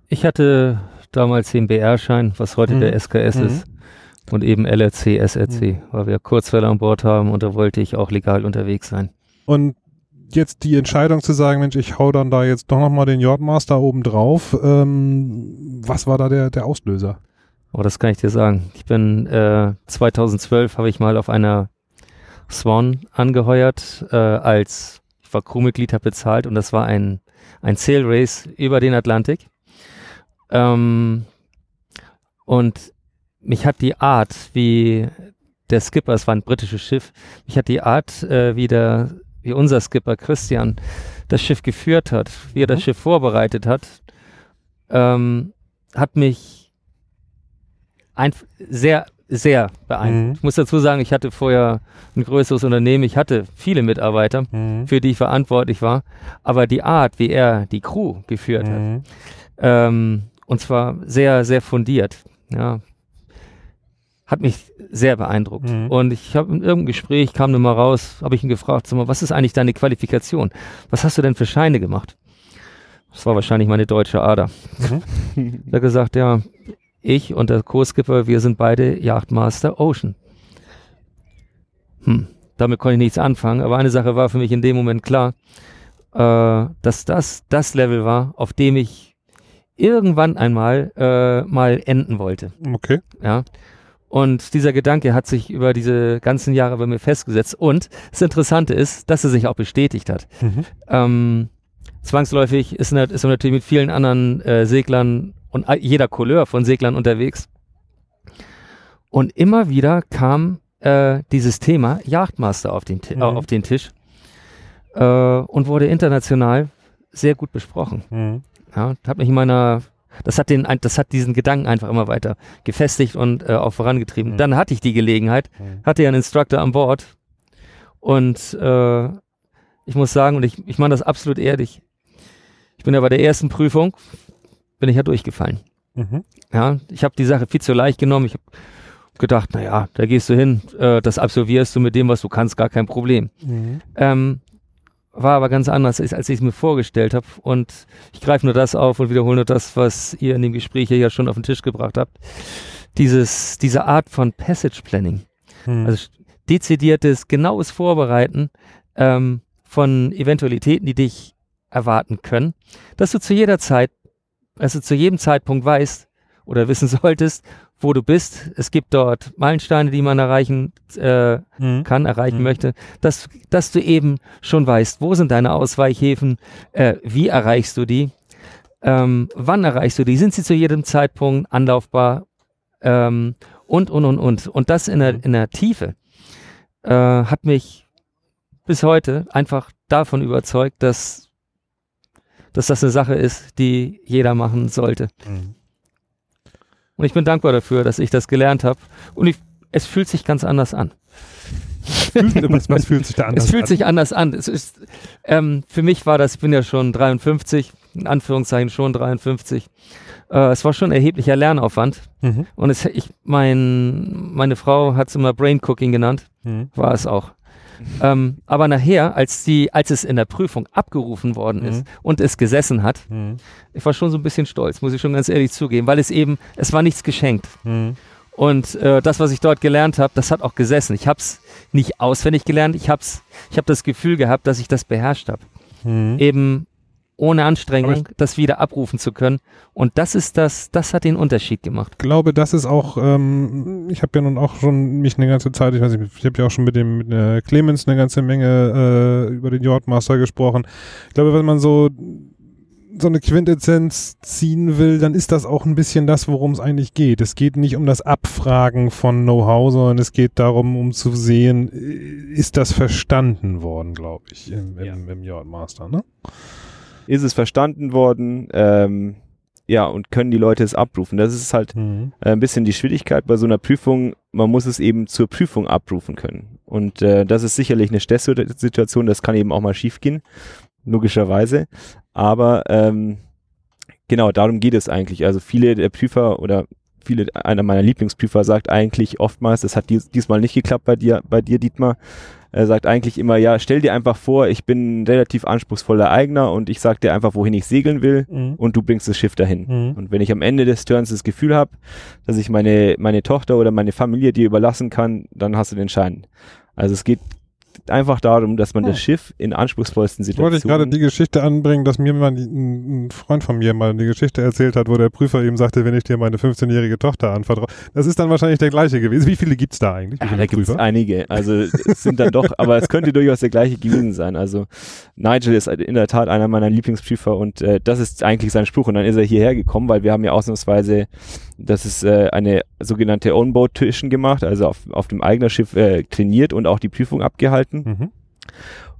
Ich hatte damals den BR-Schein, was heute Mhm. der SKS Mhm. ist. Und eben LRC, SRC, weil wir Kurzwelle an Bord haben und da wollte ich auch legal unterwegs sein. Und jetzt die Entscheidung zu sagen, Mensch, ich hau dann da jetzt doch nochmal den Yardmaster oben drauf. Ähm, was war da der, der Auslöser? Oh, das kann ich dir sagen. Ich bin äh, 2012 habe ich mal auf einer Swan angeheuert äh, als ich war Crewmitglied, habe bezahlt und das war ein ein Sail Race über den Atlantik. Ähm, und mich hat die Art, wie der Skipper, es war ein britisches Schiff, mich hat die Art, äh, wie der, wie unser Skipper Christian das Schiff geführt hat, wie er das Mhm. Schiff vorbereitet hat, ähm, hat mich ein, sehr, sehr beeindruckt. Mhm. Ich muss dazu sagen, ich hatte vorher ein größeres Unternehmen, ich hatte viele Mitarbeiter, Mhm. für die ich verantwortlich war, aber die Art, wie er die Crew geführt hat, Mhm. ähm, und zwar sehr, sehr fundiert, ja, hat mich sehr beeindruckt. Mhm. Und ich habe in irgendeinem Gespräch, kam dann mal raus, habe ich ihn gefragt, sag mal, was ist eigentlich deine Qualifikation? Was hast du denn für Scheine gemacht? Das war wahrscheinlich meine deutsche Ader. Mhm. Er hat gesagt, ja, ich und der Co-Skipper, wir sind beide Yachtmaster Ocean. Hm, damit konnte ich nichts anfangen, aber eine Sache war für mich in dem Moment klar, äh, dass das das Level war, auf dem ich irgendwann einmal äh, mal enden wollte. Okay. Ja. Und dieser Gedanke hat sich über diese ganzen Jahre bei mir festgesetzt. Und das Interessante ist, dass er sich auch bestätigt hat. Mhm. Ähm, zwangsläufig ist, ist man natürlich mit vielen anderen äh, Seglern und jeder Couleur von Seglern unterwegs. Und immer wieder kam äh, dieses Thema Yachtmaster auf den, Ti- Mhm. äh, auf den Tisch äh, und wurde international sehr gut besprochen. Mhm. Ja, hat mich in meiner, das hat den, das hat diesen Gedanken einfach immer weiter gefestigt und äh, auch vorangetrieben. Mhm. Dann hatte ich die Gelegenheit, Mhm. hatte ja einen Instructor an Bord und äh, ich muss sagen, und ich, ich meine das absolut ehrlich, ich bin ja bei der ersten Prüfung, bin ich ja durchgefallen. Mhm. Ja, ich habe die Sache viel zu leicht genommen. Ich habe gedacht, naja, da gehst du hin, äh, das absolvierst du mit dem, was du kannst, gar kein Problem. Mhm. Ähm, war aber ganz anders, als ich es mir vorgestellt habe. Und ich greife nur das auf und wiederhole nur das, was ihr in dem Gespräch hier ja schon auf den Tisch gebracht habt. Dieses, diese Art von Passage Planning, Mhm. also dezidiertes, genaues Vorbereiten ähm, von Eventualitäten, die dich erwarten können, dass du zu jeder Zeit, also zu jedem Zeitpunkt weißt oder wissen solltest, wo du bist. Es gibt dort Meilensteine, die man erreichen äh, Mhm. kann, erreichen Mhm. möchte, dass, dass du eben schon weißt, wo sind deine Ausweichhäfen, äh, wie erreichst du die, ähm, wann erreichst du die, sind sie zu jedem Zeitpunkt anlaufbar ähm, und, und, und, und. Und das in der, Mhm. in der Tiefe äh, hat mich bis heute einfach davon überzeugt, dass, dass das eine Sache ist, die jeder machen sollte. Mhm. Und ich bin dankbar dafür, dass ich das gelernt habe. Und ich, es fühlt sich ganz anders an. Was, was fühlt sich da anders Es fühlt an? sich anders an. Es ist, ähm, für mich war das, ich bin ja schon 53, in Anführungszeichen schon 53. Äh, es war schon ein erheblicher Lernaufwand. Mhm. Und es, ich, mein, meine Frau hat es immer Brain Cooking genannt, Mhm. war es auch. Ähm, aber nachher, als, die, als es in der Prüfung abgerufen worden ist Mhm. und es gesessen hat, Mhm. ich war schon so ein bisschen stolz, muss ich schon ganz ehrlich zugeben, weil es eben, es war nichts geschenkt. Mhm. Und äh, das, was ich dort gelernt habe, das hat auch gesessen. Ich habe es nicht auswendig gelernt, ich habe ich hab das Gefühl gehabt, dass ich das beherrscht habe. Mhm. Eben ohne Anstrengung, das wieder abrufen zu können. Und das ist das, das hat den Unterschied gemacht. glaube, das ist auch, ähm, ich habe ja nun auch schon mich eine ganze Zeit, ich weiß nicht, ich habe ja auch schon mit dem mit, äh, Clemens eine ganze Menge äh, über den Yachtmaster gesprochen. Ich glaube, wenn man so so eine Quintessenz ziehen will, dann ist das auch ein bisschen das, worum es eigentlich geht. Es geht nicht um das Abfragen von Know-how, sondern es geht darum, um zu sehen, äh, ist das verstanden worden, glaube ich, im, im, Ja. im Yachtmaster, ne? Ist es verstanden worden? Ähm, ja, und können die Leute es abrufen? Das ist halt Mhm. äh, ein bisschen die Schwierigkeit bei so einer Prüfung. Man muss es eben zur Prüfung abrufen können. Und äh, das ist sicherlich eine Stresssituation, das kann eben auch mal schiefgehen, logischerweise. Aber ähm, genau, darum geht es eigentlich. Also viele der Prüfer oder viele, einer meiner Lieblingsprüfer sagt eigentlich oftmals, das hat dies, diesmal nicht geklappt bei dir, bei dir, Dietmar, er sagt eigentlich immer, ja, stell dir einfach vor, ich bin ein relativ anspruchsvoller Eigner und ich sag dir einfach, wohin ich segeln will Mhm. und du bringst das Schiff dahin. Mhm. Und wenn ich am Ende des Turns das Gefühl habe, dass ich meine, meine Tochter oder meine Familie dir überlassen kann, dann hast du den Schein. Also es geht einfach darum, dass man Hm. das Schiff in anspruchsvollsten Wollte ich gerade Situationen die Geschichte anbringen, dass mir mal ein, ein Freund von mir mal eine Geschichte erzählt hat, wo der Prüfer ihm sagte, wenn ich dir meine 15-jährige Tochter anvertraue. Das ist dann wahrscheinlich der gleiche gewesen. Wie viele gibt's da eigentlich? Ja, viele da gibt es einige. Also es sind dann doch, aber es könnte durchaus der gleiche gewesen sein. Also Nigel ist in der Tat einer meiner Lieblingsprüfer und äh, das ist eigentlich sein Spruch. Und dann ist er hierher gekommen, weil wir haben ja ausnahmsweise, das ist äh, eine sogenannte On-Board-Tuition gemacht, also auf, auf dem eigenen Schiff äh, trainiert und auch die Prüfung abgehalten. Mhm.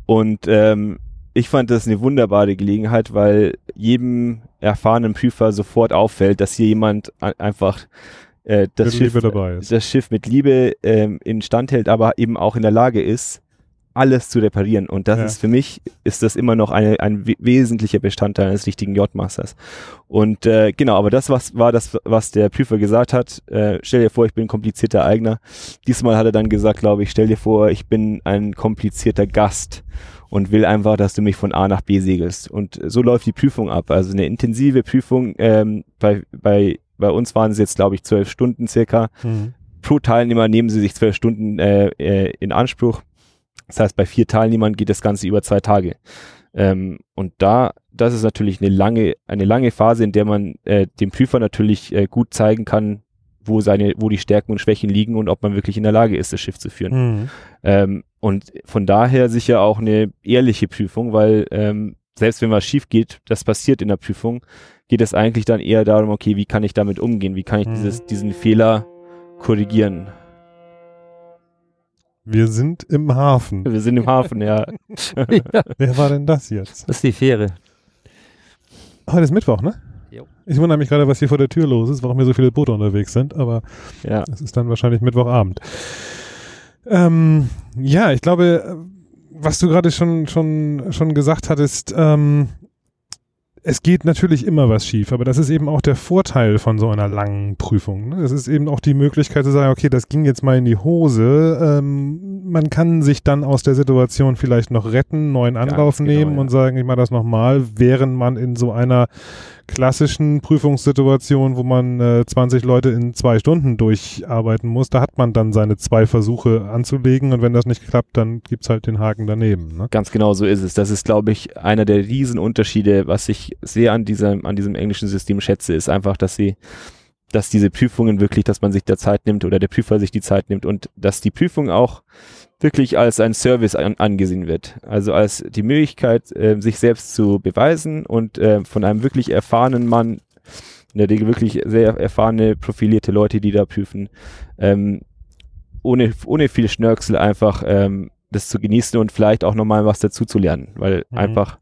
Und ähm, ich fand das eine wunderbare Gelegenheit, weil jedem erfahrenen Prüfer sofort auffällt, dass hier jemand einfach äh, das, Schiff, das Schiff mit Liebe ähm, instand hält, aber eben auch in der Lage ist, alles zu reparieren. Und das Ja. ist für mich, ist das immer noch eine, ein we wesentlicher Bestandteil eines richtigen Yachtmasters. Und äh, genau, aber das was, war das, was der Prüfer gesagt hat. Äh, stell dir vor, ich bin ein komplizierter Eigner. Diesmal hat er dann gesagt, glaube ich, stell dir vor, ich bin ein komplizierter Gast und will einfach, dass du mich von A nach B segelst. Und so läuft die Prüfung ab. Also eine intensive Prüfung. Ähm, bei, bei, bei uns waren es jetzt, glaube ich, zwölf Stunden circa. Mhm. Pro Teilnehmer nehmen sie sich zwölf Stunden äh, äh, in Anspruch. Das heißt, bei vier Teilnehmern geht das Ganze über zwei Tage. Ähm, und da, das ist natürlich eine lange, eine lange Phase, in der man äh, dem Prüfer natürlich äh, gut zeigen kann, wo seine, wo die Stärken und Schwächen liegen und ob man wirklich in der Lage ist, das Schiff zu führen. Mhm. Ähm, und von daher sicher auch eine ehrliche Prüfung, weil ähm, selbst wenn was schief geht, das passiert in der Prüfung, geht es eigentlich dann eher darum, okay, wie kann ich damit umgehen? Wie kann ich Mhm. dieses, diesen Fehler korrigieren? Wir sind im Hafen. Wir sind im Hafen, ja. ja, Wer war denn das jetzt? das ist die Fähre. Heute ist Mittwoch, ne? Jo. Ich wundere mich gerade, was hier vor der Tür los ist, warum hier so viele Boote unterwegs sind, aber ja. es ist dann wahrscheinlich Mittwochabend. Ähm, ja, ich glaube, was du gerade schon, schon, schon gesagt hattest, ähm, es geht natürlich immer was schief, aber das ist eben auch der Vorteil von so einer langen Prüfung. Ne? Es ist eben auch die Möglichkeit zu sagen, okay, das ging jetzt mal in die Hose. Ähm, man kann sich dann aus der Situation vielleicht noch retten, neuen Anlauf genau, nehmen ja. und sagen, ich mache das nochmal, während man in so einer klassischen Prüfungssituation, wo man äh, 20 Leute in zwei Stunden durcharbeiten muss, da hat man dann seine zwei Versuche anzulegen und wenn das nicht klappt, dann gibt's halt den Haken daneben. Ne? Ganz genau so ist es. Das ist, glaube ich, einer der Riesenunterschiede, was ich sehr an diesem, an diesem englischen System schätze, ist einfach, dass sie, dass diese Prüfungen wirklich, dass man sich der Zeit nimmt oder der Prüfer sich die Zeit nimmt und dass die Prüfung auch wirklich als ein Service an, angesehen wird. Also als die Möglichkeit, äh, sich selbst zu beweisen und äh, von einem wirklich erfahrenen Mann, in der Regel wirklich sehr erfahrene, profilierte Leute, die da prüfen, ähm, ohne, ohne viel Schnörksel einfach ähm, das zu genießen und vielleicht auch nochmal was dazu zu lernen, weil Mhm. einfach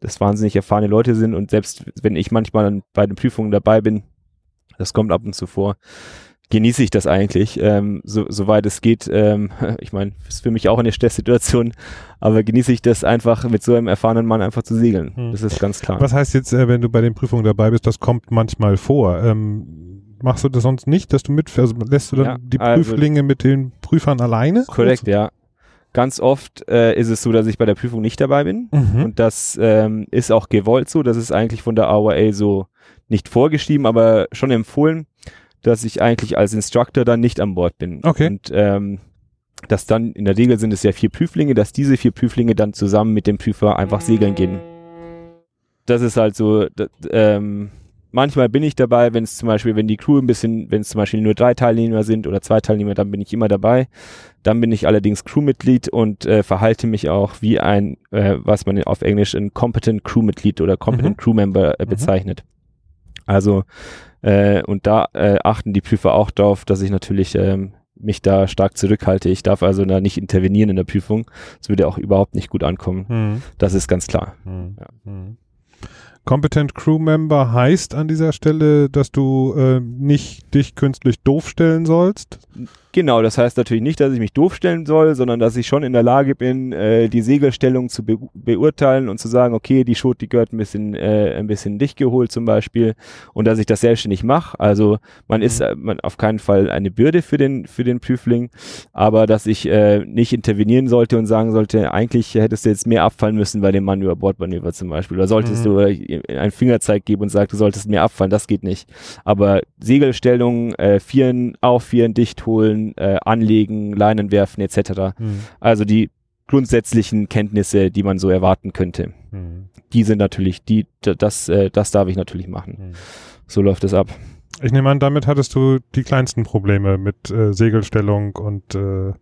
das wahnsinnig erfahrene Leute sind und selbst wenn ich manchmal bei den Prüfungen dabei bin, das kommt ab und zu vor, genieße ich das eigentlich, ähm, so, soweit es geht. Ähm, ich meine, ist für mich auch eine Stresssituation, aber genieße ich das einfach mit so einem erfahrenen Mann einfach zu segeln. Hm. Das ist ganz klar. Was heißt jetzt, äh, wenn du bei den Prüfungen dabei bist, das kommt manchmal vor? Ähm, machst du das sonst nicht, dass du mit, also lässt du dann Ja, die also- Prüflinge mit den Prüfern alleine? Korrekt, ja. Ganz oft äh, ist es so, dass ich bei der Prüfung nicht dabei bin. Mhm. Und das ähm, ist auch gewollt so. Das ist eigentlich von der AOA so nicht vorgeschrieben, aber schon empfohlen, dass ich eigentlich als Instructor dann nicht an Bord bin. Okay. Und ähm, dass dann, in der Regel sind es ja vier Prüflinge, dass diese vier Prüflinge dann zusammen mit dem Prüfer einfach segeln gehen. Das ist halt so, d- ähm, manchmal bin ich dabei, wenn es zum Beispiel, wenn die Crew ein bisschen, wenn es zum Beispiel nur drei Teilnehmer sind oder zwei Teilnehmer, dann bin ich immer dabei. Dann bin ich allerdings Crewmitglied und äh, verhalte mich auch wie ein, äh, was man auf Englisch ein Competent Crewmitglied oder Competent Mhm. Crew Member äh, Mhm. Also, äh, und da äh, achten die Prüfer auch darauf, dass ich natürlich ähm, mich da stark zurückhalte. Ich darf also da nicht intervenieren in der Prüfung. Das würde auch überhaupt nicht gut ankommen. Mhm. Das ist ganz klar. Mhm. Ja. Mhm. Competent Crew Member heißt an dieser Stelle, dass du äh, nicht dich künstlich doof stellen sollst. Genau, das heißt natürlich nicht, dass ich mich doof stellen soll, sondern dass ich schon in der Lage bin, äh, die Segelstellung zu be beurteilen und zu sagen, okay, die Schot, die gehört ein bisschen, äh, ein bisschen dicht geholt zum Beispiel und dass ich das selbstständig mache. Also man ist äh, man auf keinen Fall eine Bürde für den, für den Prüfling, aber dass ich äh, nicht intervenieren sollte und sagen sollte, eigentlich hättest du jetzt mehr abfallen müssen bei dem Mann über Bordmanöver zum Beispiel oder solltest Mhm. du äh, einen Fingerzeig geben und sagen, du solltest mehr abfallen, das geht nicht. Aber Segelstellung, äh, Vieren, aufvieren, dicht holen, äh, anlegen, Leinen werfen etc. Mhm. Also die grundsätzlichen Kenntnisse, die man so erwarten könnte. Hm. Die sind natürlich, die, das, äh, das darf ich natürlich machen. Hm. So läuft es ab. Ich nehme an, damit hattest du die kleinsten Probleme mit äh, Segelstellung und äh,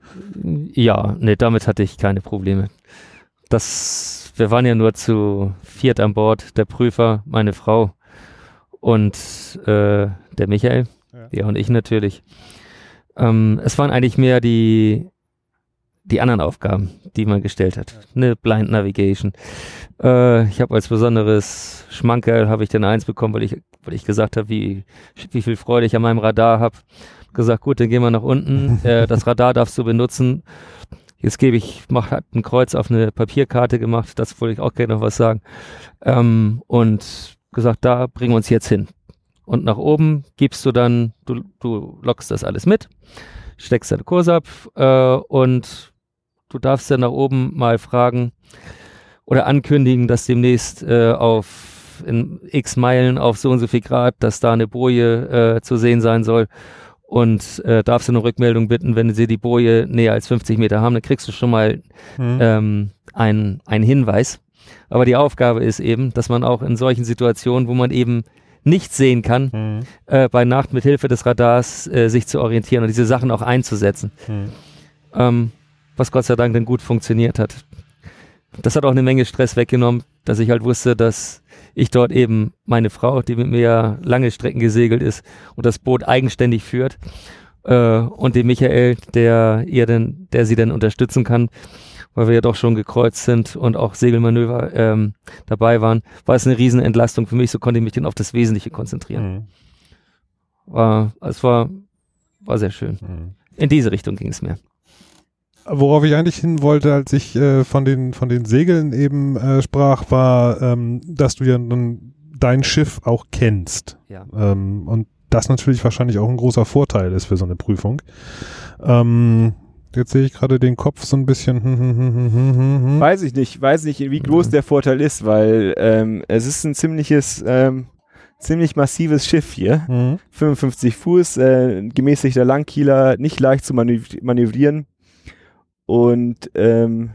Ja, nee, damit hatte ich keine Probleme. Das, wir waren ja nur zu viert an Bord, der Prüfer, meine Frau und äh, der Michael, Ja. ja. und ich natürlich. Ähm, es waren eigentlich mehr die, die anderen Aufgaben, die man gestellt hat. Eine Blind Navigation. Äh, ich habe als besonderes Schmankerl habe ich den Eins bekommen, weil ich, weil ich gesagt habe, wie, wie viel Freude ich an meinem Radar habe. Gesagt, gut, dann gehen wir nach unten. äh, das Radar darfst du benutzen. Jetzt gebe ich, mach, hat ein Kreuz auf eine Papierkarte gemacht, das wollte ich auch gerne noch was sagen. Ähm, und gesagt, da bringen wir uns jetzt hin. Und nach oben gibst du dann, du, du lockst das alles mit, steckst deinen Kurs ab äh, und du darfst dann nach oben mal fragen oder ankündigen, dass demnächst äh, auf in x Meilen auf so und so viel Grad, dass da eine Boje äh, zu sehen sein soll. Und äh, darfst du eine Rückmeldung bitten, wenn sie die Boje näher als 50 Meter haben, dann kriegst du schon mal hm. ähm, einen, einen Hinweis. Aber die Aufgabe ist eben, dass man auch in solchen Situationen, wo man eben nichts sehen kann, Hm. äh, bei Nacht mit Hilfe des Radars äh, sich zu orientieren und diese Sachen auch einzusetzen. Hm. Ähm, was Gott sei Dank dann gut funktioniert hat. Das hat auch eine Menge Stress weggenommen, dass ich halt wusste, dass ich dort eben meine Frau, die mit mir lange Strecken gesegelt ist und das Boot eigenständig führt, äh, und den Michael, der ihr denn, der sie dann unterstützen kann, weil wir ja doch schon gekreuzt sind und auch Segelmanöver ähm, dabei waren, war es eine Riesenentlastung für mich, so konnte ich mich dann auf das Wesentliche konzentrieren. Hm. War, es war, war sehr schön. Hm. In diese Richtung ging es mir. Worauf ich eigentlich hin wollte, als ich äh, von, den, von den Segeln eben äh, sprach, war, ähm, dass du ja nun dein Schiff auch kennst. Ja. Ähm, und das natürlich wahrscheinlich auch ein großer Vorteil ist für so eine Prüfung. Ähm, jetzt sehe ich gerade den Kopf so ein bisschen. Weiß ich nicht, weiß nicht, wie groß Mhm. der Vorteil ist, weil ähm, es ist ein ziemliches, ähm, ziemlich massives Schiff hier. Hm. 55 Fuß, äh, gemäßigter Langkieler, nicht leicht zu manöv manövrieren. Und ähm,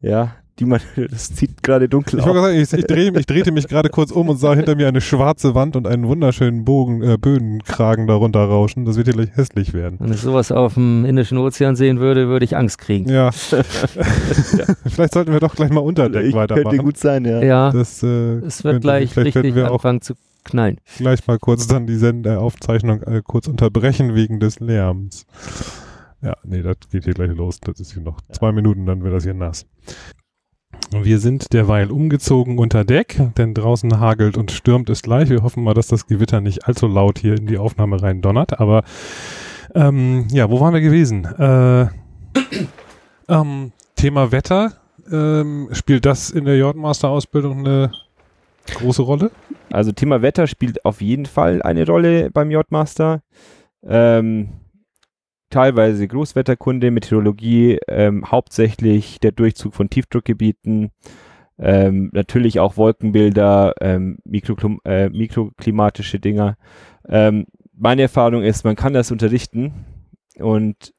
ja, die man, das zieht gerade dunkel Ich, wollte auf. gerade sagen, ich, ich, dreh, ich drehte mich gerade kurz um und sah hinter mir eine schwarze Wand und einen wunderschönen Bogen, äh, Bödenkragen darunter rauschen. Das wird hier gleich hässlich werden. Wenn ich sowas auf dem Indischen Ozean sehen würde, würde ich Angst kriegen. Ja. Vielleicht sollten wir doch gleich mal unter Deck Ich könnte weitermachen. gut sein, ja. Ja, Das, äh, es wird könnte- gleich richtig wir auch anfangen zu knallen. gleich mal kurz dann die Sendeaufzeichnung äh, kurz unterbrechen wegen des Lärms. Ja, nee, das geht hier gleich los. Das ist hier noch zwei Minuten, dann wird das hier nass. Wir sind derweil umgezogen unter Deck, denn draußen hagelt und stürmt es gleich. Wir hoffen mal, dass das Gewitter nicht allzu laut hier in die Aufnahme rein donnert. Aber ähm, ja, wo waren wir gewesen? Äh, ähm, Thema Wetter. Ähm, spielt das in der Jordmaster-Ausbildung eine große Rolle? Also Thema Wetter spielt auf jeden Fall eine Rolle beim J-Master. Ähm, teilweise Großwetterkunde, Meteorologie, ähm, hauptsächlich der Durchzug von Tiefdruckgebieten, ähm, natürlich auch Wolkenbilder, ähm, Mikroklim äh, mikroklimatische Dinger. Ähm, meine Erfahrung ist, man kann das unterrichten und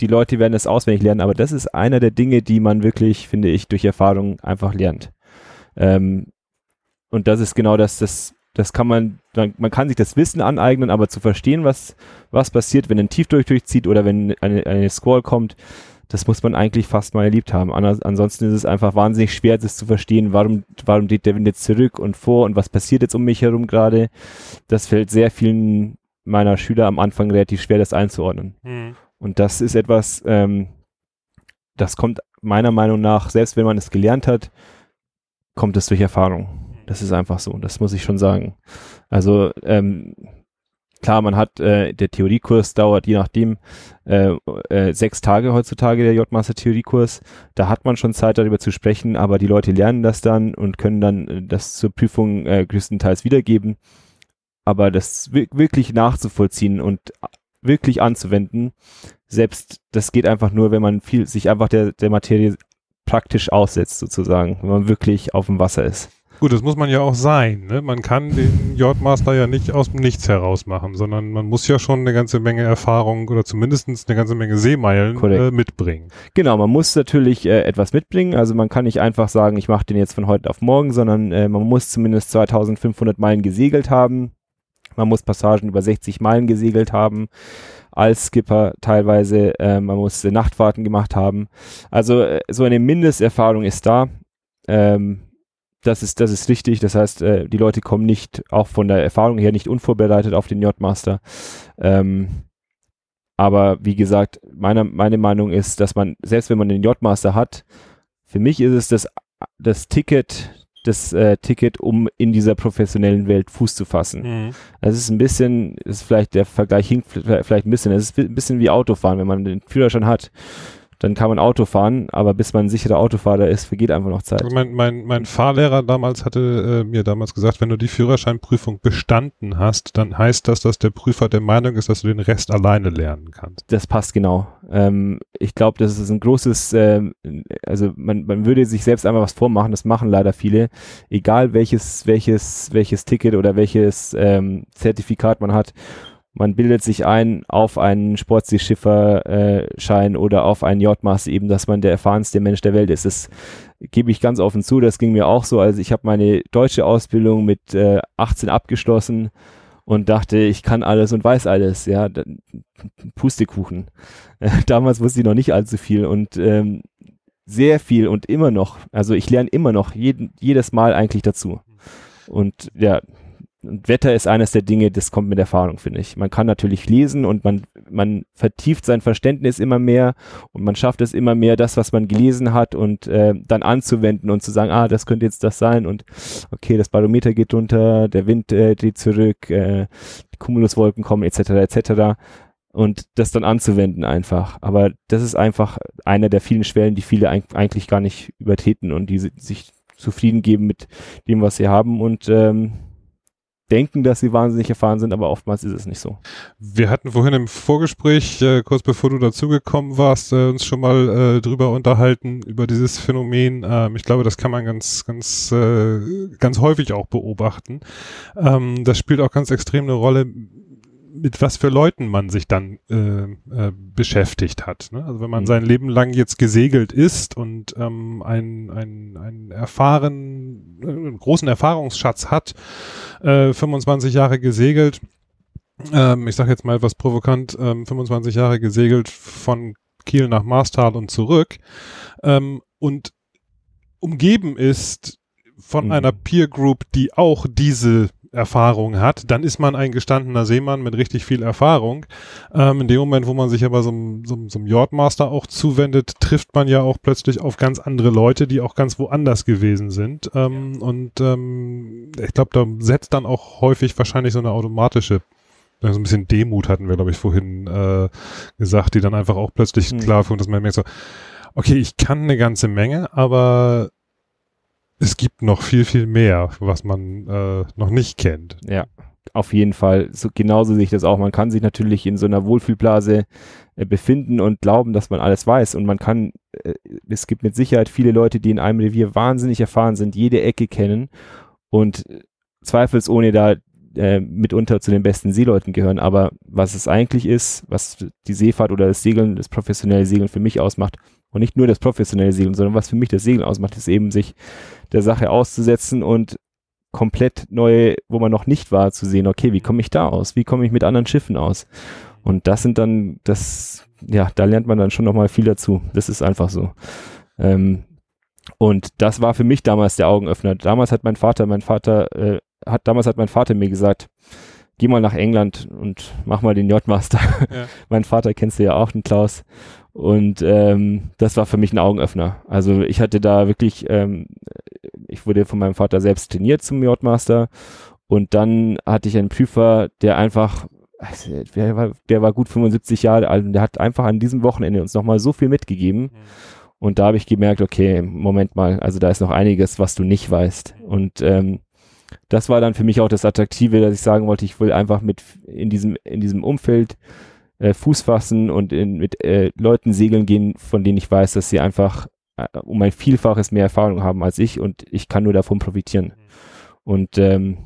die Leute werden das auswendig lernen, aber das ist einer der Dinge, die man wirklich, finde ich, durch Erfahrung einfach lernt. Ähm, und das ist genau das, das, das kann man, man, kann sich das Wissen aneignen, aber zu verstehen, was, was passiert, wenn ein Tiefdurch durchzieht oder wenn eine, eine Squall kommt, das muss man eigentlich fast mal erlebt haben. Anas- ansonsten ist es einfach wahnsinnig schwer, das zu verstehen, warum, warum geht der Wind jetzt zurück und vor und was passiert jetzt um mich herum gerade. Das fällt sehr vielen meiner Schüler am Anfang relativ schwer, das einzuordnen. Und das ist etwas, ähm, das kommt meiner Meinung nach, selbst wenn man es gelernt hat, kommt es durch Erfahrung. Das ist einfach so, das muss ich schon sagen. Also ähm, klar, man hat, äh, der Theoriekurs dauert je nachdem äh, äh, sechs Tage heutzutage, der J-Master Theoriekurs. Da hat man schon Zeit darüber zu sprechen, aber die Leute lernen das dann und können dann äh, das zur Prüfung äh, größtenteils wiedergeben. Aber das wi- wirklich nachzuvollziehen und wirklich anzuwenden, selbst das geht einfach nur, wenn man viel sich einfach der, der Materie praktisch aussetzt, sozusagen, wenn man wirklich auf dem Wasser ist. Gut, das muss man ja auch sein. Ne? Man kann den Yachtmaster ja nicht aus dem Nichts heraus machen, sondern man muss ja schon eine ganze Menge Erfahrung oder zumindest eine ganze Menge Seemeilen äh, mitbringen. Genau, man muss natürlich äh, etwas mitbringen. Also man kann nicht einfach sagen, ich mache den jetzt von heute auf morgen, sondern äh, man muss zumindest 2500 Meilen gesegelt haben. Man muss Passagen über 60 Meilen gesegelt haben als Skipper teilweise. Äh, man muss Nachtfahrten gemacht haben. Also äh, so eine Mindesterfahrung ist da. Ähm, das ist, das ist wichtig. Das heißt, äh, die Leute kommen nicht, auch von der Erfahrung her, nicht unvorbereitet auf den Yachtmaster. Ähm, aber wie gesagt, meine, meine Meinung ist, dass man, selbst wenn man den Yachtmaster hat, für mich ist es das, das Ticket, das äh, Ticket, um in dieser professionellen Welt Fuß zu fassen. Mhm. Das ist ein bisschen, ist vielleicht der Vergleich hinkt vielleicht ein bisschen, es ist ein bisschen wie Autofahren, wenn man den Führerschein hat dann kann man Auto fahren, aber bis man ein sicherer Autofahrer ist, vergeht einfach noch Zeit. Also mein, mein, mein Fahrlehrer damals hatte äh, mir damals gesagt, wenn du die Führerscheinprüfung bestanden hast, dann heißt das, dass der Prüfer der Meinung ist, dass du den Rest alleine lernen kannst. Das passt genau. Ähm, ich glaube, das ist ein großes, äh, also man, man würde sich selbst einmal was vormachen, das machen leider viele, egal welches, welches, welches Ticket oder welches ähm, Zertifikat man hat man bildet sich ein auf einen Sportseeschifferschein äh, oder auf einen Yachtmaster eben, dass man der erfahrenste Mensch der Welt ist. Das gebe ich ganz offen zu, das ging mir auch so. Also ich habe meine deutsche Ausbildung mit äh, 18 abgeschlossen und dachte, ich kann alles und weiß alles. Ja, Pustekuchen. Äh, damals wusste ich noch nicht allzu viel und ähm, sehr viel und immer noch. Also ich lerne immer noch jeden, jedes Mal eigentlich dazu. Und ja, und Wetter ist eines der Dinge, das kommt mit Erfahrung, finde ich. Man kann natürlich lesen und man, man vertieft sein Verständnis immer mehr und man schafft es immer mehr, das, was man gelesen hat und äh, dann anzuwenden und zu sagen, ah, das könnte jetzt das sein und okay, das Barometer geht runter, der Wind äh, geht zurück, äh, die Cumuluswolken kommen etc. etc. Und das dann anzuwenden einfach. Aber das ist einfach einer der vielen Schwellen, die viele eigentlich gar nicht übertreten und die sich zufrieden geben mit dem, was sie haben und ähm, denken, dass sie wahnsinnig erfahren sind, aber oftmals ist es nicht so. Wir hatten vorhin im Vorgespräch, äh, kurz bevor du dazugekommen warst, äh, uns schon mal äh, drüber unterhalten, über dieses Phänomen. Ähm, ich glaube, das kann man ganz, ganz, äh, ganz häufig auch beobachten. Ähm, das spielt auch ganz extrem eine Rolle mit was für Leuten man sich dann äh, äh, beschäftigt hat. Ne? Also wenn man mhm. sein Leben lang jetzt gesegelt ist und ähm, ein, ein, erfahren, einen großen Erfahrungsschatz hat, äh, 25 Jahre gesegelt, ähm, ich sage jetzt mal etwas provokant, ähm, 25 Jahre gesegelt von Kiel nach Marstal und zurück ähm, und umgeben ist von mhm. einer Peer Group, die auch diese Erfahrung hat, dann ist man ein gestandener Seemann mit richtig viel Erfahrung. Ähm, in dem Moment, wo man sich aber so, so, so einem Yardmaster auch zuwendet, trifft man ja auch plötzlich auf ganz andere Leute, die auch ganz woanders gewesen sind. Ähm, ja. Und ähm, ich glaube, da setzt dann auch häufig wahrscheinlich so eine automatische so ein bisschen Demut hatten wir, glaube ich, vorhin äh, gesagt, die dann einfach auch plötzlich mhm. klar fühlen, dass man merkt so, okay, ich kann eine ganze Menge, aber es gibt noch viel, viel mehr, was man äh, noch nicht kennt. Ja, auf jeden Fall. So, genauso sehe ich das auch. Man kann sich natürlich in so einer Wohlfühlblase äh, befinden und glauben, dass man alles weiß. Und man kann, äh, es gibt mit Sicherheit viele Leute, die in einem Revier wahnsinnig erfahren sind, jede Ecke kennen und zweifelsohne da äh, mitunter zu den besten Seeleuten gehören. Aber was es eigentlich ist, was die Seefahrt oder das Segeln, das professionelle Segeln für mich ausmacht, und nicht nur das professionelle Segeln, sondern was für mich das Segeln ausmacht, ist eben sich der Sache auszusetzen und komplett neu, wo man noch nicht war, zu sehen, okay, wie komme ich da aus? Wie komme ich mit anderen Schiffen aus? Und das sind dann, das, ja, da lernt man dann schon nochmal viel dazu. Das ist einfach so. Ähm, und das war für mich damals der Augenöffner. Damals hat mein Vater, mein Vater, äh, hat, damals hat mein Vater mir gesagt, geh mal nach England und mach mal den J-Master. Ja. mein Vater kennst du ja auch, den Klaus. Und ähm, das war für mich ein Augenöffner. Also ich hatte da wirklich, ähm, ich wurde von meinem Vater selbst trainiert zum Yachtmaster und dann hatte ich einen Prüfer, der einfach, also der, war, der war gut 75 Jahre alt und der hat einfach an diesem Wochenende uns nochmal so viel mitgegeben. Mhm. Und da habe ich gemerkt, okay, Moment mal, also da ist noch einiges, was du nicht weißt. Und ähm, das war dann für mich auch das Attraktive, dass ich sagen wollte, ich will einfach mit in diesem, in diesem Umfeld äh, Fuß fassen und in, mit äh, Leuten segeln gehen, von denen ich weiß, dass sie einfach äh, um ein Vielfaches mehr Erfahrung haben als ich und ich kann nur davon profitieren. Und ähm,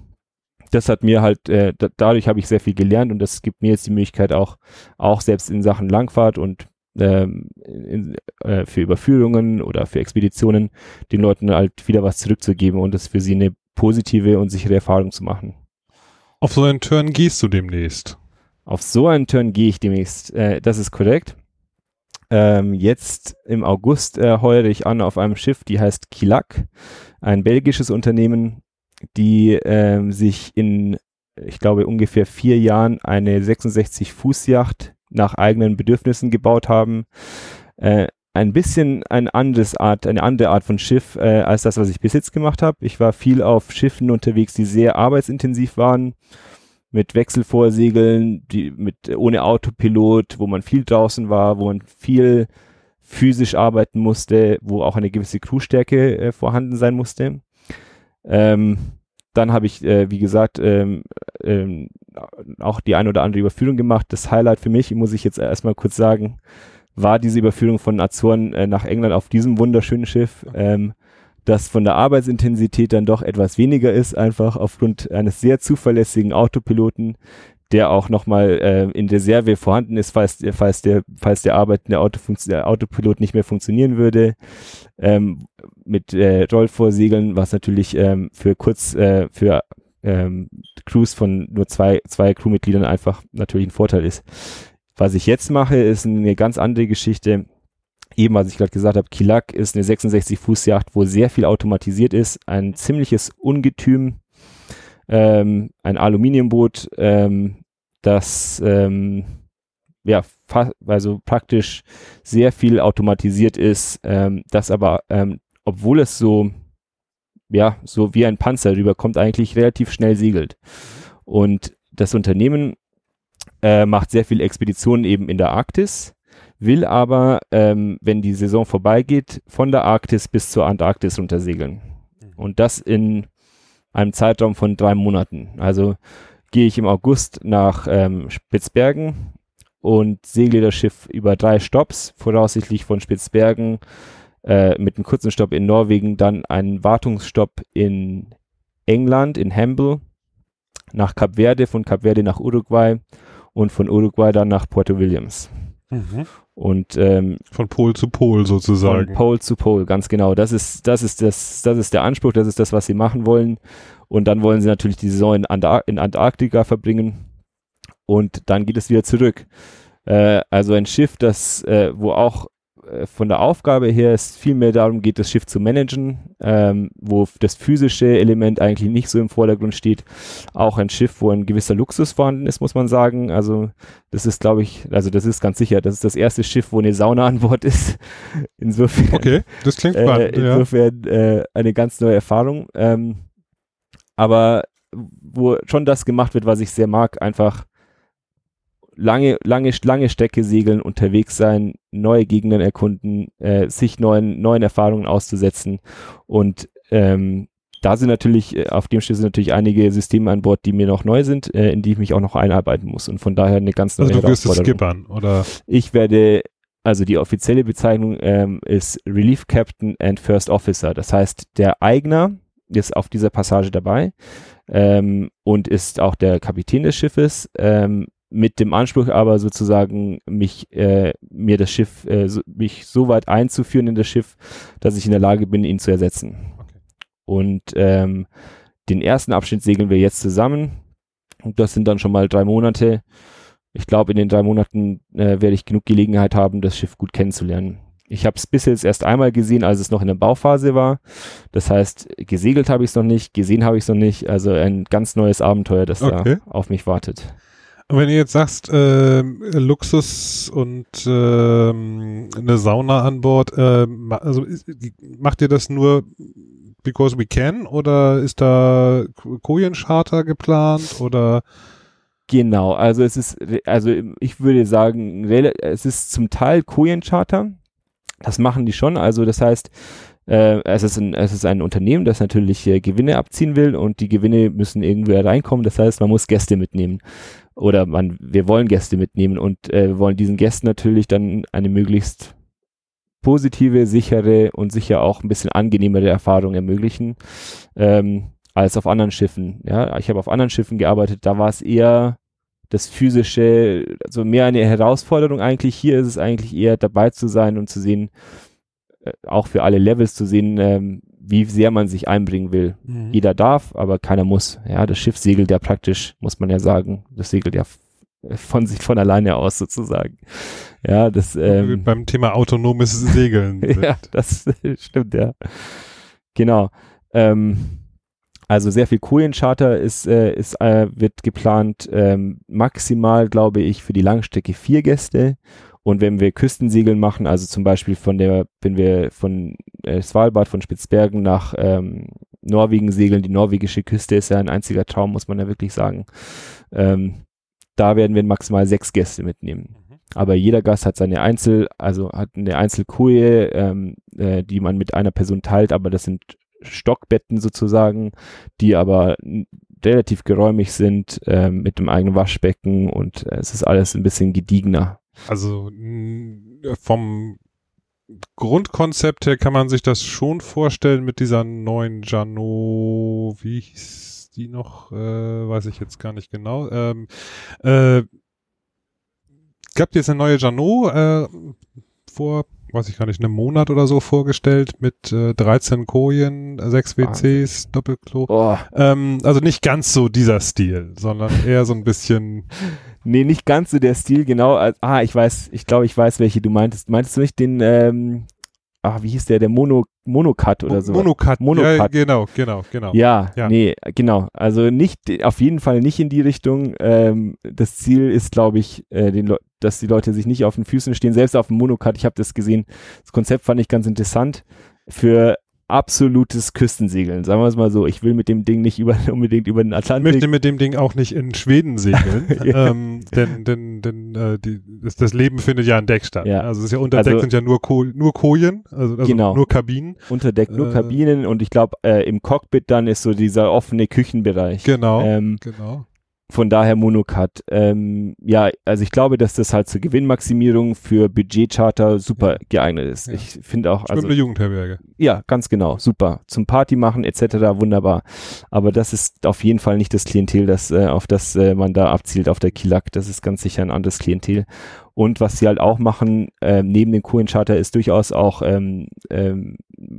das hat mir halt, äh, da, dadurch habe ich sehr viel gelernt und das gibt mir jetzt die Möglichkeit auch, auch selbst in Sachen Langfahrt und ähm, in, äh, für Überführungen oder für Expeditionen den Leuten halt wieder was zurückzugeben und das für sie eine positive und sichere Erfahrung zu machen. Auf so einen Turn gehst du demnächst. Auf so einen Turn gehe ich demnächst. Äh, das ist korrekt. Ähm, jetzt im August äh, heuere ich an auf einem Schiff, die heißt Kilak, ein belgisches Unternehmen, die ähm, sich in, ich glaube, ungefähr vier Jahren eine 66 Fuß Yacht nach eigenen Bedürfnissen gebaut haben. Äh, ein bisschen ein anderes Art, eine andere Art von Schiff äh, als das, was ich bis jetzt gemacht habe. Ich war viel auf Schiffen unterwegs, die sehr arbeitsintensiv waren, mit Wechselvorsegeln, die mit ohne Autopilot, wo man viel draußen war, wo man viel physisch arbeiten musste, wo auch eine gewisse Crewstärke äh, vorhanden sein musste. Ähm, dann habe ich, äh, wie gesagt, ähm, ähm, auch die ein oder andere Überführung gemacht. Das Highlight für mich, muss ich jetzt erstmal kurz sagen, war diese Überführung von Azoren äh, nach England auf diesem wunderschönen Schiff, ähm, das von der Arbeitsintensität dann doch etwas weniger ist, einfach aufgrund eines sehr zuverlässigen Autopiloten, der auch nochmal äh, in Reserve vorhanden ist, falls, falls, der, falls der Arbeit der, der Autopilot nicht mehr funktionieren würde. Ähm, mit äh, Rollvorsegeln, was natürlich ähm, für kurz, äh, für ähm, Crews von nur zwei, zwei Crewmitgliedern einfach natürlich ein Vorteil ist. Was ich jetzt mache, ist eine ganz andere Geschichte. Eben, was ich gerade gesagt habe, Kilak ist eine 66 Fuß Yacht, wo sehr viel automatisiert ist, ein ziemliches Ungetüm, ähm, ein Aluminiumboot, ähm, das ähm, ja also praktisch sehr viel automatisiert ist, ähm, das aber ähm, obwohl es so ja so wie ein Panzer rüberkommt, eigentlich relativ schnell segelt. Und das Unternehmen äh, macht sehr viele Expeditionen eben in der Arktis, will aber, ähm, wenn die Saison vorbeigeht, von der Arktis bis zur Antarktis runtersegeln. Mhm. Und das in einem Zeitraum von drei Monaten. Also gehe ich im August nach ähm, Spitzbergen und segle das Schiff über drei Stops, voraussichtlich von Spitzbergen äh, mit einem kurzen Stopp in Norwegen, dann einen Wartungsstopp in England, in Hamble, nach Kap Verde, von Kap Verde nach Uruguay und von Uruguay dann nach Puerto Williams. Mhm. Und ähm, von Pol zu Pol sozusagen. Von Pol zu Pol, ganz genau. Das ist, das ist das, das ist der Anspruch, das ist das, was sie machen wollen. Und dann wollen sie natürlich die Saison in, Antar in Antarktika verbringen. Und dann geht es wieder zurück. Äh, also ein Schiff, das, äh, wo auch von der Aufgabe her es viel mehr darum geht, das Schiff zu managen, ähm, wo das physische Element eigentlich nicht so im Vordergrund steht. Auch ein Schiff, wo ein gewisser Luxus vorhanden ist, muss man sagen. Also das ist, glaube ich, also das ist ganz sicher, das ist das erste Schiff, wo eine Sauna an Bord ist. Insofern. Okay, das klingt äh, spannend. Äh, insofern ja. äh, eine ganz neue Erfahrung. Ähm, aber wo schon das gemacht wird, was ich sehr mag, einfach lange, lange, lange Strecke segeln, unterwegs sein, neue Gegenden erkunden, äh, sich neuen, neuen Erfahrungen auszusetzen. Und ähm, da sind natürlich, äh, auf dem Schiff sind natürlich einige Systeme an Bord, die mir noch neu sind, äh, in die ich mich auch noch einarbeiten muss. Und von daher eine ganz neue Also du wirst es skippern, oder? Ich werde, also die offizielle Bezeichnung ähm, ist Relief Captain and First Officer. Das heißt, der Eigner ist auf dieser Passage dabei ähm, und ist auch der Kapitän des Schiffes. Ähm, mit dem Anspruch aber sozusagen mich äh, mir das Schiff äh, so, mich so weit einzuführen in das Schiff, dass ich in der Lage bin, ihn zu ersetzen. Okay. Und ähm, den ersten Abschnitt segeln wir jetzt zusammen. Und das sind dann schon mal drei Monate. Ich glaube, in den drei Monaten äh, werde ich genug Gelegenheit haben, das Schiff gut kennenzulernen. Ich habe es bis jetzt erst einmal gesehen, als es noch in der Bauphase war. Das heißt, gesegelt habe ich es noch nicht, gesehen habe ich es noch nicht. Also ein ganz neues Abenteuer, das okay. da auf mich wartet. Wenn ihr jetzt sagst, äh, Luxus und äh, eine Sauna an Bord, äh, also macht ihr das nur because we can oder ist da Kojencharter geplant oder? Genau, also es ist, also ich würde sagen, es ist zum Teil Kojencharter. Das machen die schon. Also das heißt, äh, es, ist ein, es ist ein Unternehmen, das natürlich äh, Gewinne abziehen will und die Gewinne müssen irgendwo reinkommen. Das heißt, man muss Gäste mitnehmen oder man, wir wollen Gäste mitnehmen und äh, wir wollen diesen Gästen natürlich dann eine möglichst positive, sichere und sicher auch ein bisschen angenehmere Erfahrung ermöglichen ähm, als auf anderen Schiffen. Ja, ich habe auf anderen Schiffen gearbeitet, da war es eher das physische, also mehr eine Herausforderung eigentlich. Hier ist es eigentlich eher dabei zu sein und zu sehen, auch für alle Levels zu sehen, ähm, wie sehr man sich einbringen will. Mhm. Jeder darf, aber keiner muss. Ja, das Schiff segelt ja praktisch, muss man ja sagen, das segelt ja von sich von alleine aus sozusagen. Ja, das ähm, beim Thema autonomes Segeln. ja, das stimmt ja. Genau. Ähm, also sehr viel Korencharter ist, äh, ist äh, wird geplant. Ähm, maximal, glaube ich, für die Langstrecke vier Gäste. Und wenn wir Küstensegeln machen, also zum Beispiel von der, wenn wir von äh, Svalbard, von Spitzbergen nach ähm, Norwegen segeln, die norwegische Küste ist ja ein einziger Traum, muss man ja wirklich sagen. Ähm, da werden wir maximal sechs Gäste mitnehmen. Mhm. Aber jeder Gast hat seine Einzel, also hat eine Einzelkoje, ähm, äh, die man mit einer Person teilt, aber das sind Stockbetten sozusagen, die aber relativ geräumig sind, äh, mit dem eigenen Waschbecken und äh, es ist alles ein bisschen gediegener. Also vom Grundkonzept her kann man sich das schon vorstellen mit dieser neuen Jano, wie hieß die noch, äh, weiß ich jetzt gar nicht genau. Ähm, äh, gab jetzt eine neue Jano äh, vor, weiß ich gar nicht, einem Monat oder so vorgestellt mit äh, 13 Kojen, 6 WCs, Doppelklo. Oh, Ähm, also nicht ganz so dieser Stil, sondern eher so ein bisschen nee, nicht ganz so der Stil, genau. Ah, ich weiß, ich glaube, ich weiß, welche du meintest. Meintest du nicht den, ähm, ah, wie hieß der, der Mono, Monocut oder so? Monocut. Monocut. Ja, genau, genau, genau. Ja, Ja. nee, genau. Also nicht, auf jeden Fall nicht in die Richtung. Ähm, das Ziel ist, glaube ich, äh, den dass die Leute sich nicht auf den Füßen stehen. Selbst auf dem Monocut, ich habe das gesehen. Das Konzept fand ich ganz interessant. Für absolutes Küstensegeln, sagen wir es mal so. Ich will mit dem Ding nicht über, unbedingt über den Ich Atlantik. möchte mit dem Ding auch nicht in Schweden segeln, Ja. ähm, denn, denn, denn äh, die, das, das Leben findet ja an Deck statt. Ja. Also es ist ja unter Deck Also- sind ja nur, Ko nur Kojen, also, also Genau. nur Kabinen. Unter Deck nur Äh, Kabinen und ich glaube, äh, im Cockpit dann ist so dieser offene Küchenbereich. Genau, Ähm, genau. Von daher Monocut. Ähm, ja, also ich glaube, dass das halt zur Gewinnmaximierung für Budgetcharter super geeignet ist. Ja. Ich finde auch, also Jugendherberge. ja, ganz genau, super. Zum Party machen etc. wunderbar. Aber das ist auf jeden Fall nicht das Klientel, das äh, auf das äh, man da abzielt auf der Kilak. Das ist ganz sicher ein anderes Klientel. Und was sie halt auch machen, ähm, neben dem Coin-Charter ist durchaus auch ähm, ähm,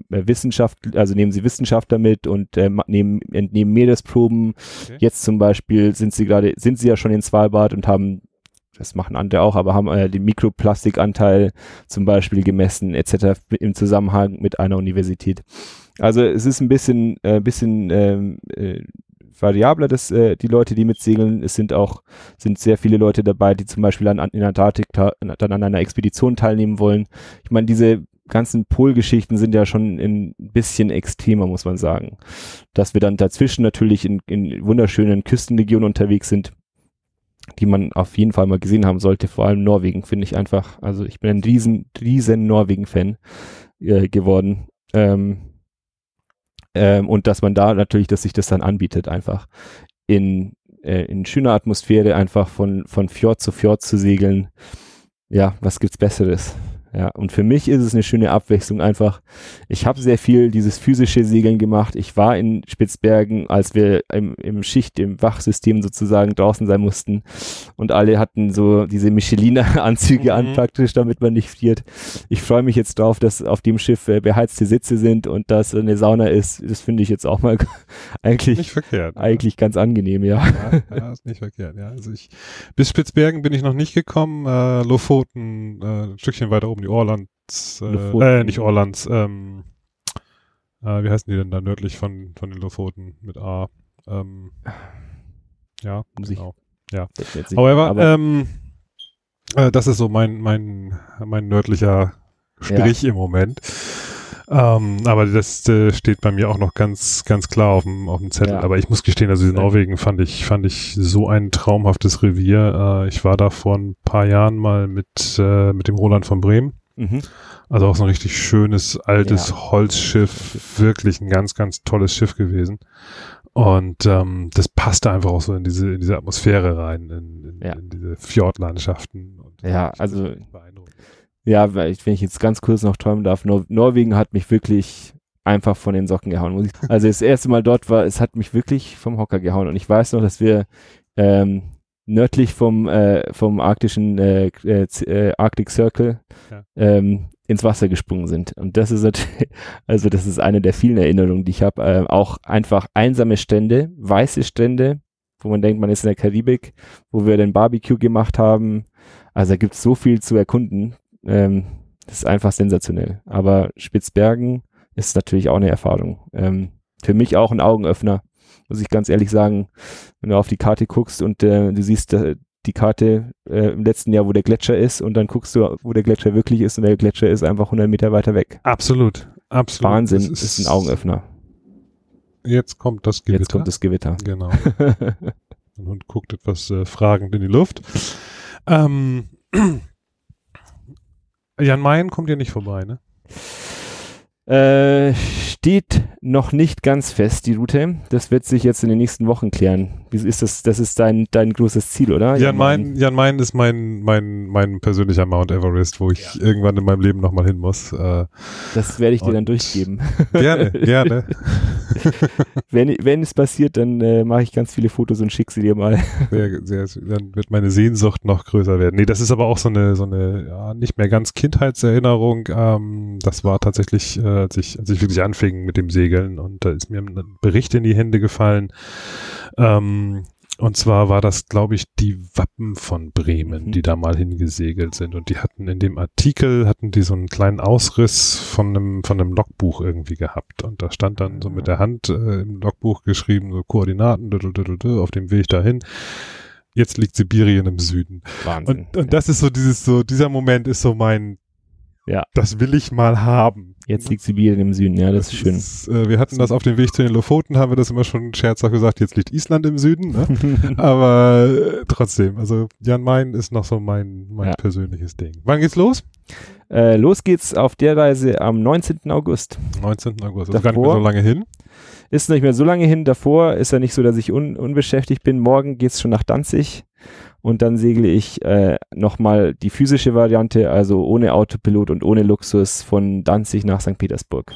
Wissenschaft, also nehmen sie Wissenschaftler mit und äh, nehmen, entnehmen Meeresproben. Okay. Jetzt zum Beispiel sind sie gerade, sind sie ja schon in Svalbard und haben, das machen andere auch, aber haben äh, den Mikroplastikanteil zum Beispiel gemessen etc. im Zusammenhang mit einer Universität. Also es ist ein bisschen, äh, bisschen ähm, äh, variabler, dass äh, die Leute, die mitsegeln, es sind auch sind sehr viele Leute dabei, die zum Beispiel an, an- in Antarktik ta- dann an einer Expedition teilnehmen wollen. Ich meine, diese ganzen Polgeschichten sind ja schon ein bisschen extremer, muss man sagen. Dass wir dann dazwischen natürlich in, in wunderschönen Küstenregionen unterwegs sind, die man auf jeden Fall mal gesehen haben sollte. Vor allem Norwegen finde ich einfach. Also ich bin ein riesen, riesen Norwegen-Fan äh, geworden. Ähm, ähm, und dass man da natürlich, dass sich das dann anbietet, einfach in, äh, in schöner Atmosphäre einfach von, von Fjord zu Fjord zu segeln. Ja, was gibt's Besseres? Ja, und für mich ist es eine schöne Abwechslung einfach. Ich habe sehr viel dieses physische Segeln gemacht. Ich war in Spitzbergen, als wir im, im Schicht, im Wachsystem sozusagen draußen sein mussten und alle hatten so diese Micheliner-Anzüge an Mhm. praktisch, damit man nicht friert. Ich freue mich jetzt drauf, dass auf dem Schiff äh, beheizte Sitze sind und dass eine Sauna ist. Das finde ich jetzt auch mal eigentlich, Nicht verkehrt. eigentlich ganz angenehm, ja. Ja, ja, ist nicht verkehrt, ja. Also ich, bis Spitzbergen bin ich noch nicht gekommen, äh, Lofoten, äh, ein Stückchen weiter oben, die Orlands, äh, äh nicht Orlands, ähm, äh, wie heißen die denn da nördlich von, von den Lofoten mit A? Ähm, ja, ich- genau. Jetzt nicht- However, aber ähm, äh, das ist so mein, mein, mein nördlicher Strich im Moment. Ähm, aber das äh, steht bei mir auch noch ganz, ganz klar auf dem, auf dem Zettel. Ja. Aber ich muss gestehen, also Ja. Norwegen fand ich, fand ich so ein traumhaftes Revier. Äh, ich war da vor ein paar Jahren mal mit, äh, mit dem Roland von Bremen. mhm. Also auch so ein richtig schönes, altes Ja. Holzschiff. Wirklich ein ganz, ganz tolles Schiff gewesen. Und ähm, das passte einfach auch so in diese, in diese Atmosphäre rein, in, in, Ja. in diese Fjordlandschaften. Und Ja, also-. Ja, wenn ich jetzt ganz kurz noch träumen darf, Nor Norwegen hat mich wirklich einfach von den Socken gehauen. Also das erste Mal dort war, es hat mich wirklich vom Hocker gehauen. Und ich weiß noch, dass wir ähm, nördlich vom, äh, vom arktischen äh, äh, äh, Arctic Circle ja. ähm, ins Wasser gesprungen sind. Und das ist natürlich, also das ist eine der vielen Erinnerungen, die ich habe. Äh, auch einfach einsame Strände, weiße Strände, wo man denkt, man ist in der Karibik, wo wir den Barbecue gemacht haben. Also da gibt es so viel zu erkunden. Ähm, das ist einfach sensationell. Aber Spitzbergen ist natürlich auch eine Erfahrung. Ähm, für mich auch ein Augenöffner, muss ich ganz ehrlich sagen. Wenn du auf die Karte guckst und äh, du siehst äh, die Karte äh, im letzten Jahr, wo der Gletscher ist und dann guckst du, wo der Gletscher wirklich ist und der Gletscher ist einfach 100 Meter weiter weg. Absolut, absolut. Wahnsinn, das ist, ist ein Augenöffner. Jetzt kommt das Gewitter. Jetzt kommt das Gewitter. Genau. Hund guckt etwas äh, fragend in die Luft. Ähm, Jan Mayen kommt ja nicht vorbei, ne? Äh, steht noch nicht ganz fest, die Route. Das wird sich jetzt in den nächsten Wochen klären. Wie ist das? Das ist dein, dein großes Ziel, oder? Jan Mayen, Jan Mayen ist mein, mein, mein persönlicher Mount Everest, wo ich ja. irgendwann in meinem Leben nochmal hin muss. Äh, das werde ich dir dann durchgeben. Gerne, gerne. wenn, wenn es passiert, dann äh, mache ich ganz viele Fotos und schicke sie dir mal. Sehr, sehr, dann wird meine Sehnsucht noch größer werden. Nee, das ist aber auch so eine, so eine ja, nicht mehr ganz Kindheitserinnerung. Ähm, das war tatsächlich, äh, als, ich, als ich wirklich anfing mit dem Segeln und da ist mir ein Bericht in die Hände gefallen. Ähm, und zwar war das, glaube ich, die Wappen von Bremen, mhm. die da mal hingesegelt sind. Und die hatten in dem Artikel, hatten die so einen kleinen Ausriss von einem, von einem Logbuch irgendwie gehabt. Und da stand dann so mit der Hand äh, im Logbuch geschrieben, so Koordinaten, auf dem Weg dahin. Jetzt liegt Sibirien im Süden. Wahnsinn. Und, und das ist so dieses, so, dieser Moment ist so mein, ja. Das will ich mal haben. Jetzt liegt Sibirien im Süden, ja, das, das ist schön. Ist, äh, wir hatten das auf dem Weg zu den Lofoten, haben wir das immer schon scherzhaft gesagt, jetzt liegt Island im Süden, ne? aber äh, trotzdem, also Jan Main ist noch so mein, mein ja. persönliches Ding. Wann geht's los? Äh, los geht's auf der Reise am 19. August. 19. August, also Davor, gar nicht mehr so lange hin. Ist nicht mehr so lange hin. Davor ist ja nicht so, dass ich un unbeschäftigt bin. Morgen geht's schon nach Danzig und dann segle ich äh, nochmal die physische Variante, also ohne Autopilot und ohne Luxus von Danzig nach St. Petersburg.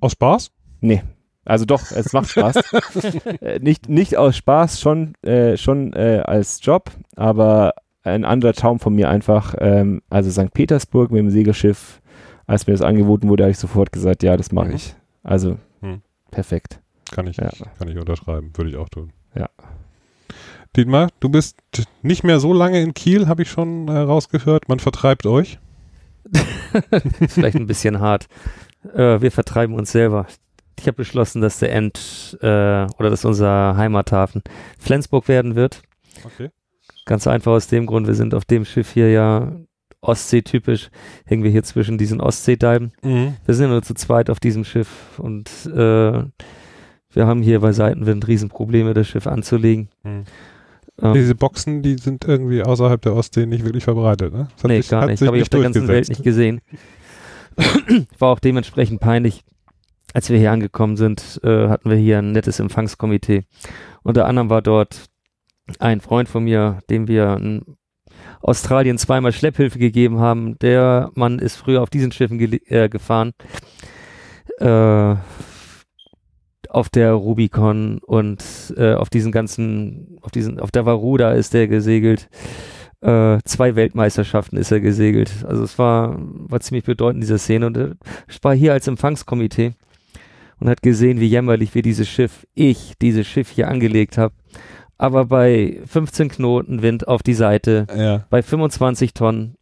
Aus Spaß? Nee. Also doch, es macht Spaß. äh, nicht, nicht aus Spaß, schon, äh, schon äh, als Job, aber ein anderer Traum von mir einfach. Ähm, also St. Petersburg mit dem Segelschiff, als mir das angeboten wurde, habe ich sofort gesagt, ja, das mache mhm. ich. Also hm. perfekt. Kann ich, ja. kann ich unterschreiben, würde ich auch tun. Ja. Dietmar, du bist nicht mehr so lange in Kiel, habe ich schon äh, rausgehört. Man vertreibt euch. Vielleicht ein bisschen hart. Äh, wir vertreiben uns selber. Ich habe beschlossen, dass der End äh, oder dass unser Heimathafen Flensburg werden wird. Okay. Ganz einfach aus dem Grund, wir sind auf dem Schiff hier ja Ostsee-typisch, hängen wir hier zwischen diesen Ostseedeiben. Mhm. Wir sind nur zu zweit auf diesem Schiff und äh, wir haben hier bei Seitenwind Riesenprobleme, das Schiff anzulegen. Mhm. Ähm, Diese Boxen, die sind irgendwie außerhalb der Ostsee nicht wirklich verbreitet, ne? Das nee, sich, gar nicht. Habe ich auf der ganzen Welt nicht gesehen. War auch dementsprechend peinlich. Als wir hier angekommen sind, äh, hatten wir hier ein nettes Empfangskomitee. Unter anderem war dort ein Freund von mir, dem wir in Australien zweimal Schlepphilfe gegeben haben. Der Mann ist früher auf diesen Schiffen äh, gefahren. Äh, auf der Rubicon und äh, auf diesen ganzen, auf diesen, auf der Varuda ist der gesegelt. Äh, zwei Weltmeisterschaften ist er gesegelt. Also es war, war ziemlich bedeutend, diese Szene. Und er war hier als Empfangskomitee und hat gesehen, wie jämmerlich wir dieses Schiff, ich, dieses Schiff hier angelegt habe. Aber bei 15 Knoten Wind auf die Seite, ja. bei 25 Tonnen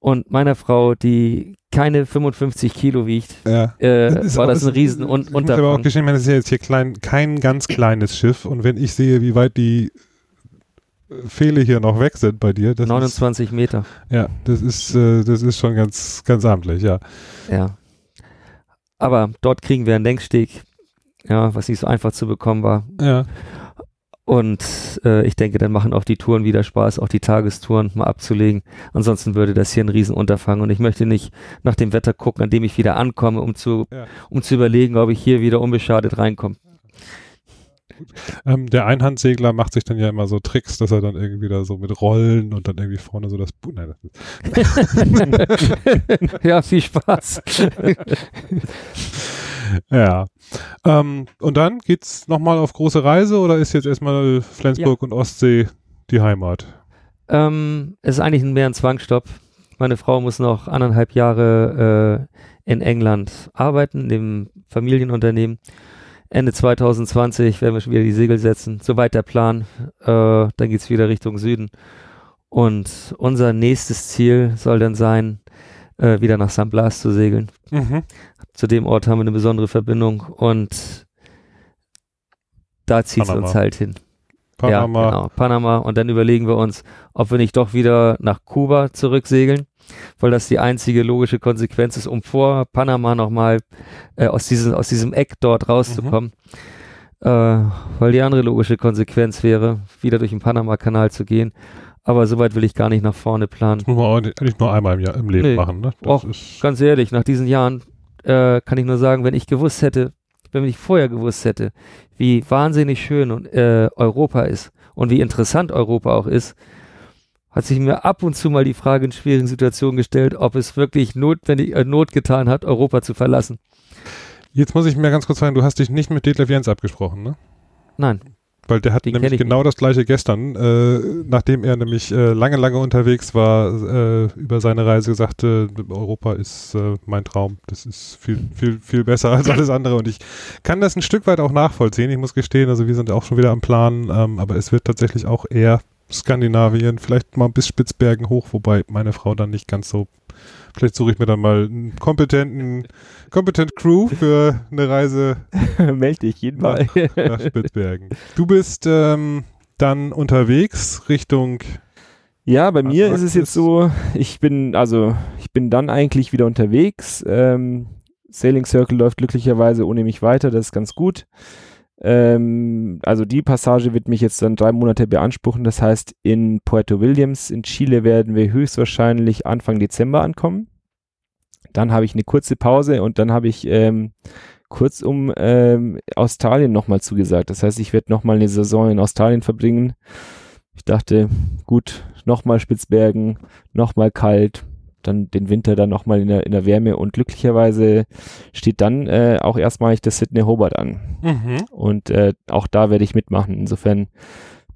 und meiner Frau, die keine 55 Kilo wiegt, ja. äh, das war das ein riesen un Ich muss aber auch gestehen, das ist ja jetzt hier klein, kein ganz kleines Schiff und wenn ich sehe, wie weit die äh, Fehle hier noch weg sind bei dir. 29 ist, Meter. Ja, das ist, äh, das ist schon ganz, ganz amtlich, ja. Ja. Aber dort kriegen wir einen Lenksteg, ja, was nicht so einfach zu bekommen war. Ja. Und äh, ich denke, dann machen auch die Touren wieder Spaß, auch die Tagestouren mal abzulegen. Ansonsten würde das hier ein Riesenunterfangen. Und ich möchte nicht nach dem Wetter gucken, an dem ich wieder ankomme, um zu, ja. um zu überlegen, ob ich hier wieder unbeschadet reinkomme. ähm, der Einhandsegler macht sich dann ja immer so Tricks, dass er dann irgendwie da so mit Rollen und dann irgendwie vorne so das Bu Nein, das ist ja, viel Spaß. ja. Ähm, und dann geht's nochmal auf große Reise oder ist jetzt erstmal Flensburg und Ostsee die Heimat? Ähm, es ist eigentlich mehr ein Zwangsstopp. Meine Frau muss noch anderthalb Jahre äh, in England arbeiten, in dem Familienunternehmen. Ende 2020 werden wir schon wieder die Segel setzen. Soweit der Plan. Äh, dann geht's wieder Richtung Süden. Und unser nächstes Ziel soll dann sein, äh, wieder nach San Blas zu segeln. Mhm. Zu dem Ort haben wir eine besondere Verbindung und da zieht es uns halt hin. Panama. Ja, genau, Panama. Und dann überlegen wir uns, ob wir nicht doch wieder nach Kuba zurücksegeln, weil das die einzige logische Konsequenz ist, um vor Panama nochmal äh, aus, diesem, aus diesem Eck dort rauszukommen. Äh, weil die andere logische Konsequenz wäre, wieder durch den Panama-Kanal zu gehen. Aber soweit will ich gar nicht nach vorne planen. Das muss man auch nicht, nicht nur einmal im, Jahr, im Leben Nee. machen. Ne? Och, Ganz ehrlich, nach diesen Jahren äh, kann ich nur sagen, wenn ich gewusst hätte, wenn ich vorher gewusst hätte, wie wahnsinnig schön und, äh, Europa ist und wie interessant Europa auch ist, hat sich mir ab und zu mal die Frage in schwierigen Situationen gestellt, ob es wirklich notwendig, äh, Not getan hat, Europa zu verlassen. jetzt muss ich mir ganz kurz sagen, du hast dich nicht mit Detlef Jens abgesprochen, ne? Nein, Weil der hat Den nämlich genau das gleiche gestern, äh, nachdem er nämlich äh, lange, lange unterwegs war, äh, über seine Reise sagte, Europa ist äh, mein Traum. Das ist viel, viel, viel besser als alles andere. Und ich kann das ein Stück weit auch nachvollziehen. Ich muss gestehen, also wir sind auch schon wieder am Plan, ähm, aber es wird tatsächlich auch eher Skandinavien, vielleicht mal bis Spitzbergen hoch, wobei meine Frau dann nicht ganz so. Vielleicht suche ich mir dann mal einen kompetenten, kompetent Crew für eine Reise Meld dich jeden Mal. nach Spitzbergen. Du bist ähm, dann unterwegs Richtung. Ja, bei mir ist Antarktis. es jetzt so, ich bin, also ich bin dann eigentlich wieder unterwegs. Ähm, Sailing Circle läuft glücklicherweise ohne mich weiter, das ist ganz gut. Ähm, also die Passage wird mich jetzt dann drei Monate beanspruchen. Das heißt, in Puerto Williams in Chile werden wir höchstwahrscheinlich Anfang Dezember ankommen. Dann habe ich eine kurze Pause und dann habe ich ähm, kurzum ähm, Australien nochmal zugesagt. Das heißt, ich werde nochmal eine Saison in Australien verbringen. Ich dachte, gut, nochmal Spitzbergen, nochmal kalt, dann den Winter dann nochmal in der, in der Wärme und glücklicherweise steht dann äh, auch erstmalig das Sydney Hobart an. Und äh, auch da werde ich mitmachen. Insofern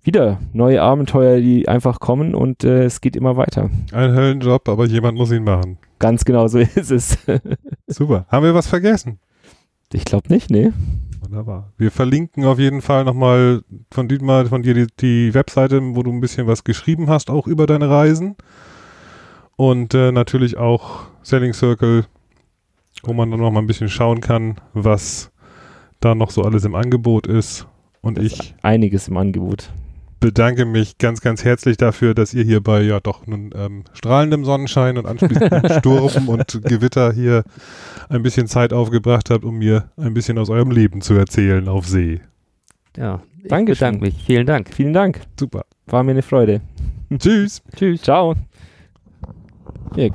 wieder neue Abenteuer, die einfach kommen und äh, es geht immer weiter. Ein Höllenjob, aber jemand muss ihn machen. Ganz genau so ist es. Super. Haben wir was vergessen? ich glaube nicht, nee. Wunderbar. Wir verlinken auf jeden Fall nochmal von Dietmar, von dir die, die Webseite, wo du ein bisschen was geschrieben hast, auch über deine Reisen. Und äh, natürlich auch Selling Circle, wo man dann nochmal ein bisschen schauen kann, was da noch so alles im Angebot ist. Und Das ich Einiges im Angebot. bedanke mich ganz, ganz herzlich dafür, dass ihr hier bei ja doch nun ähm, strahlendem Sonnenschein und anschließend Sturm und Gewitter hier ein bisschen Zeit aufgebracht habt, um mir ein bisschen aus eurem Leben zu erzählen auf See. ja, ich Dankeschön. bedanke mich. Vielen Dank. Vielen Dank. Super. War mir eine Freude. Tschüss. Tschüss. Ciao. Ja,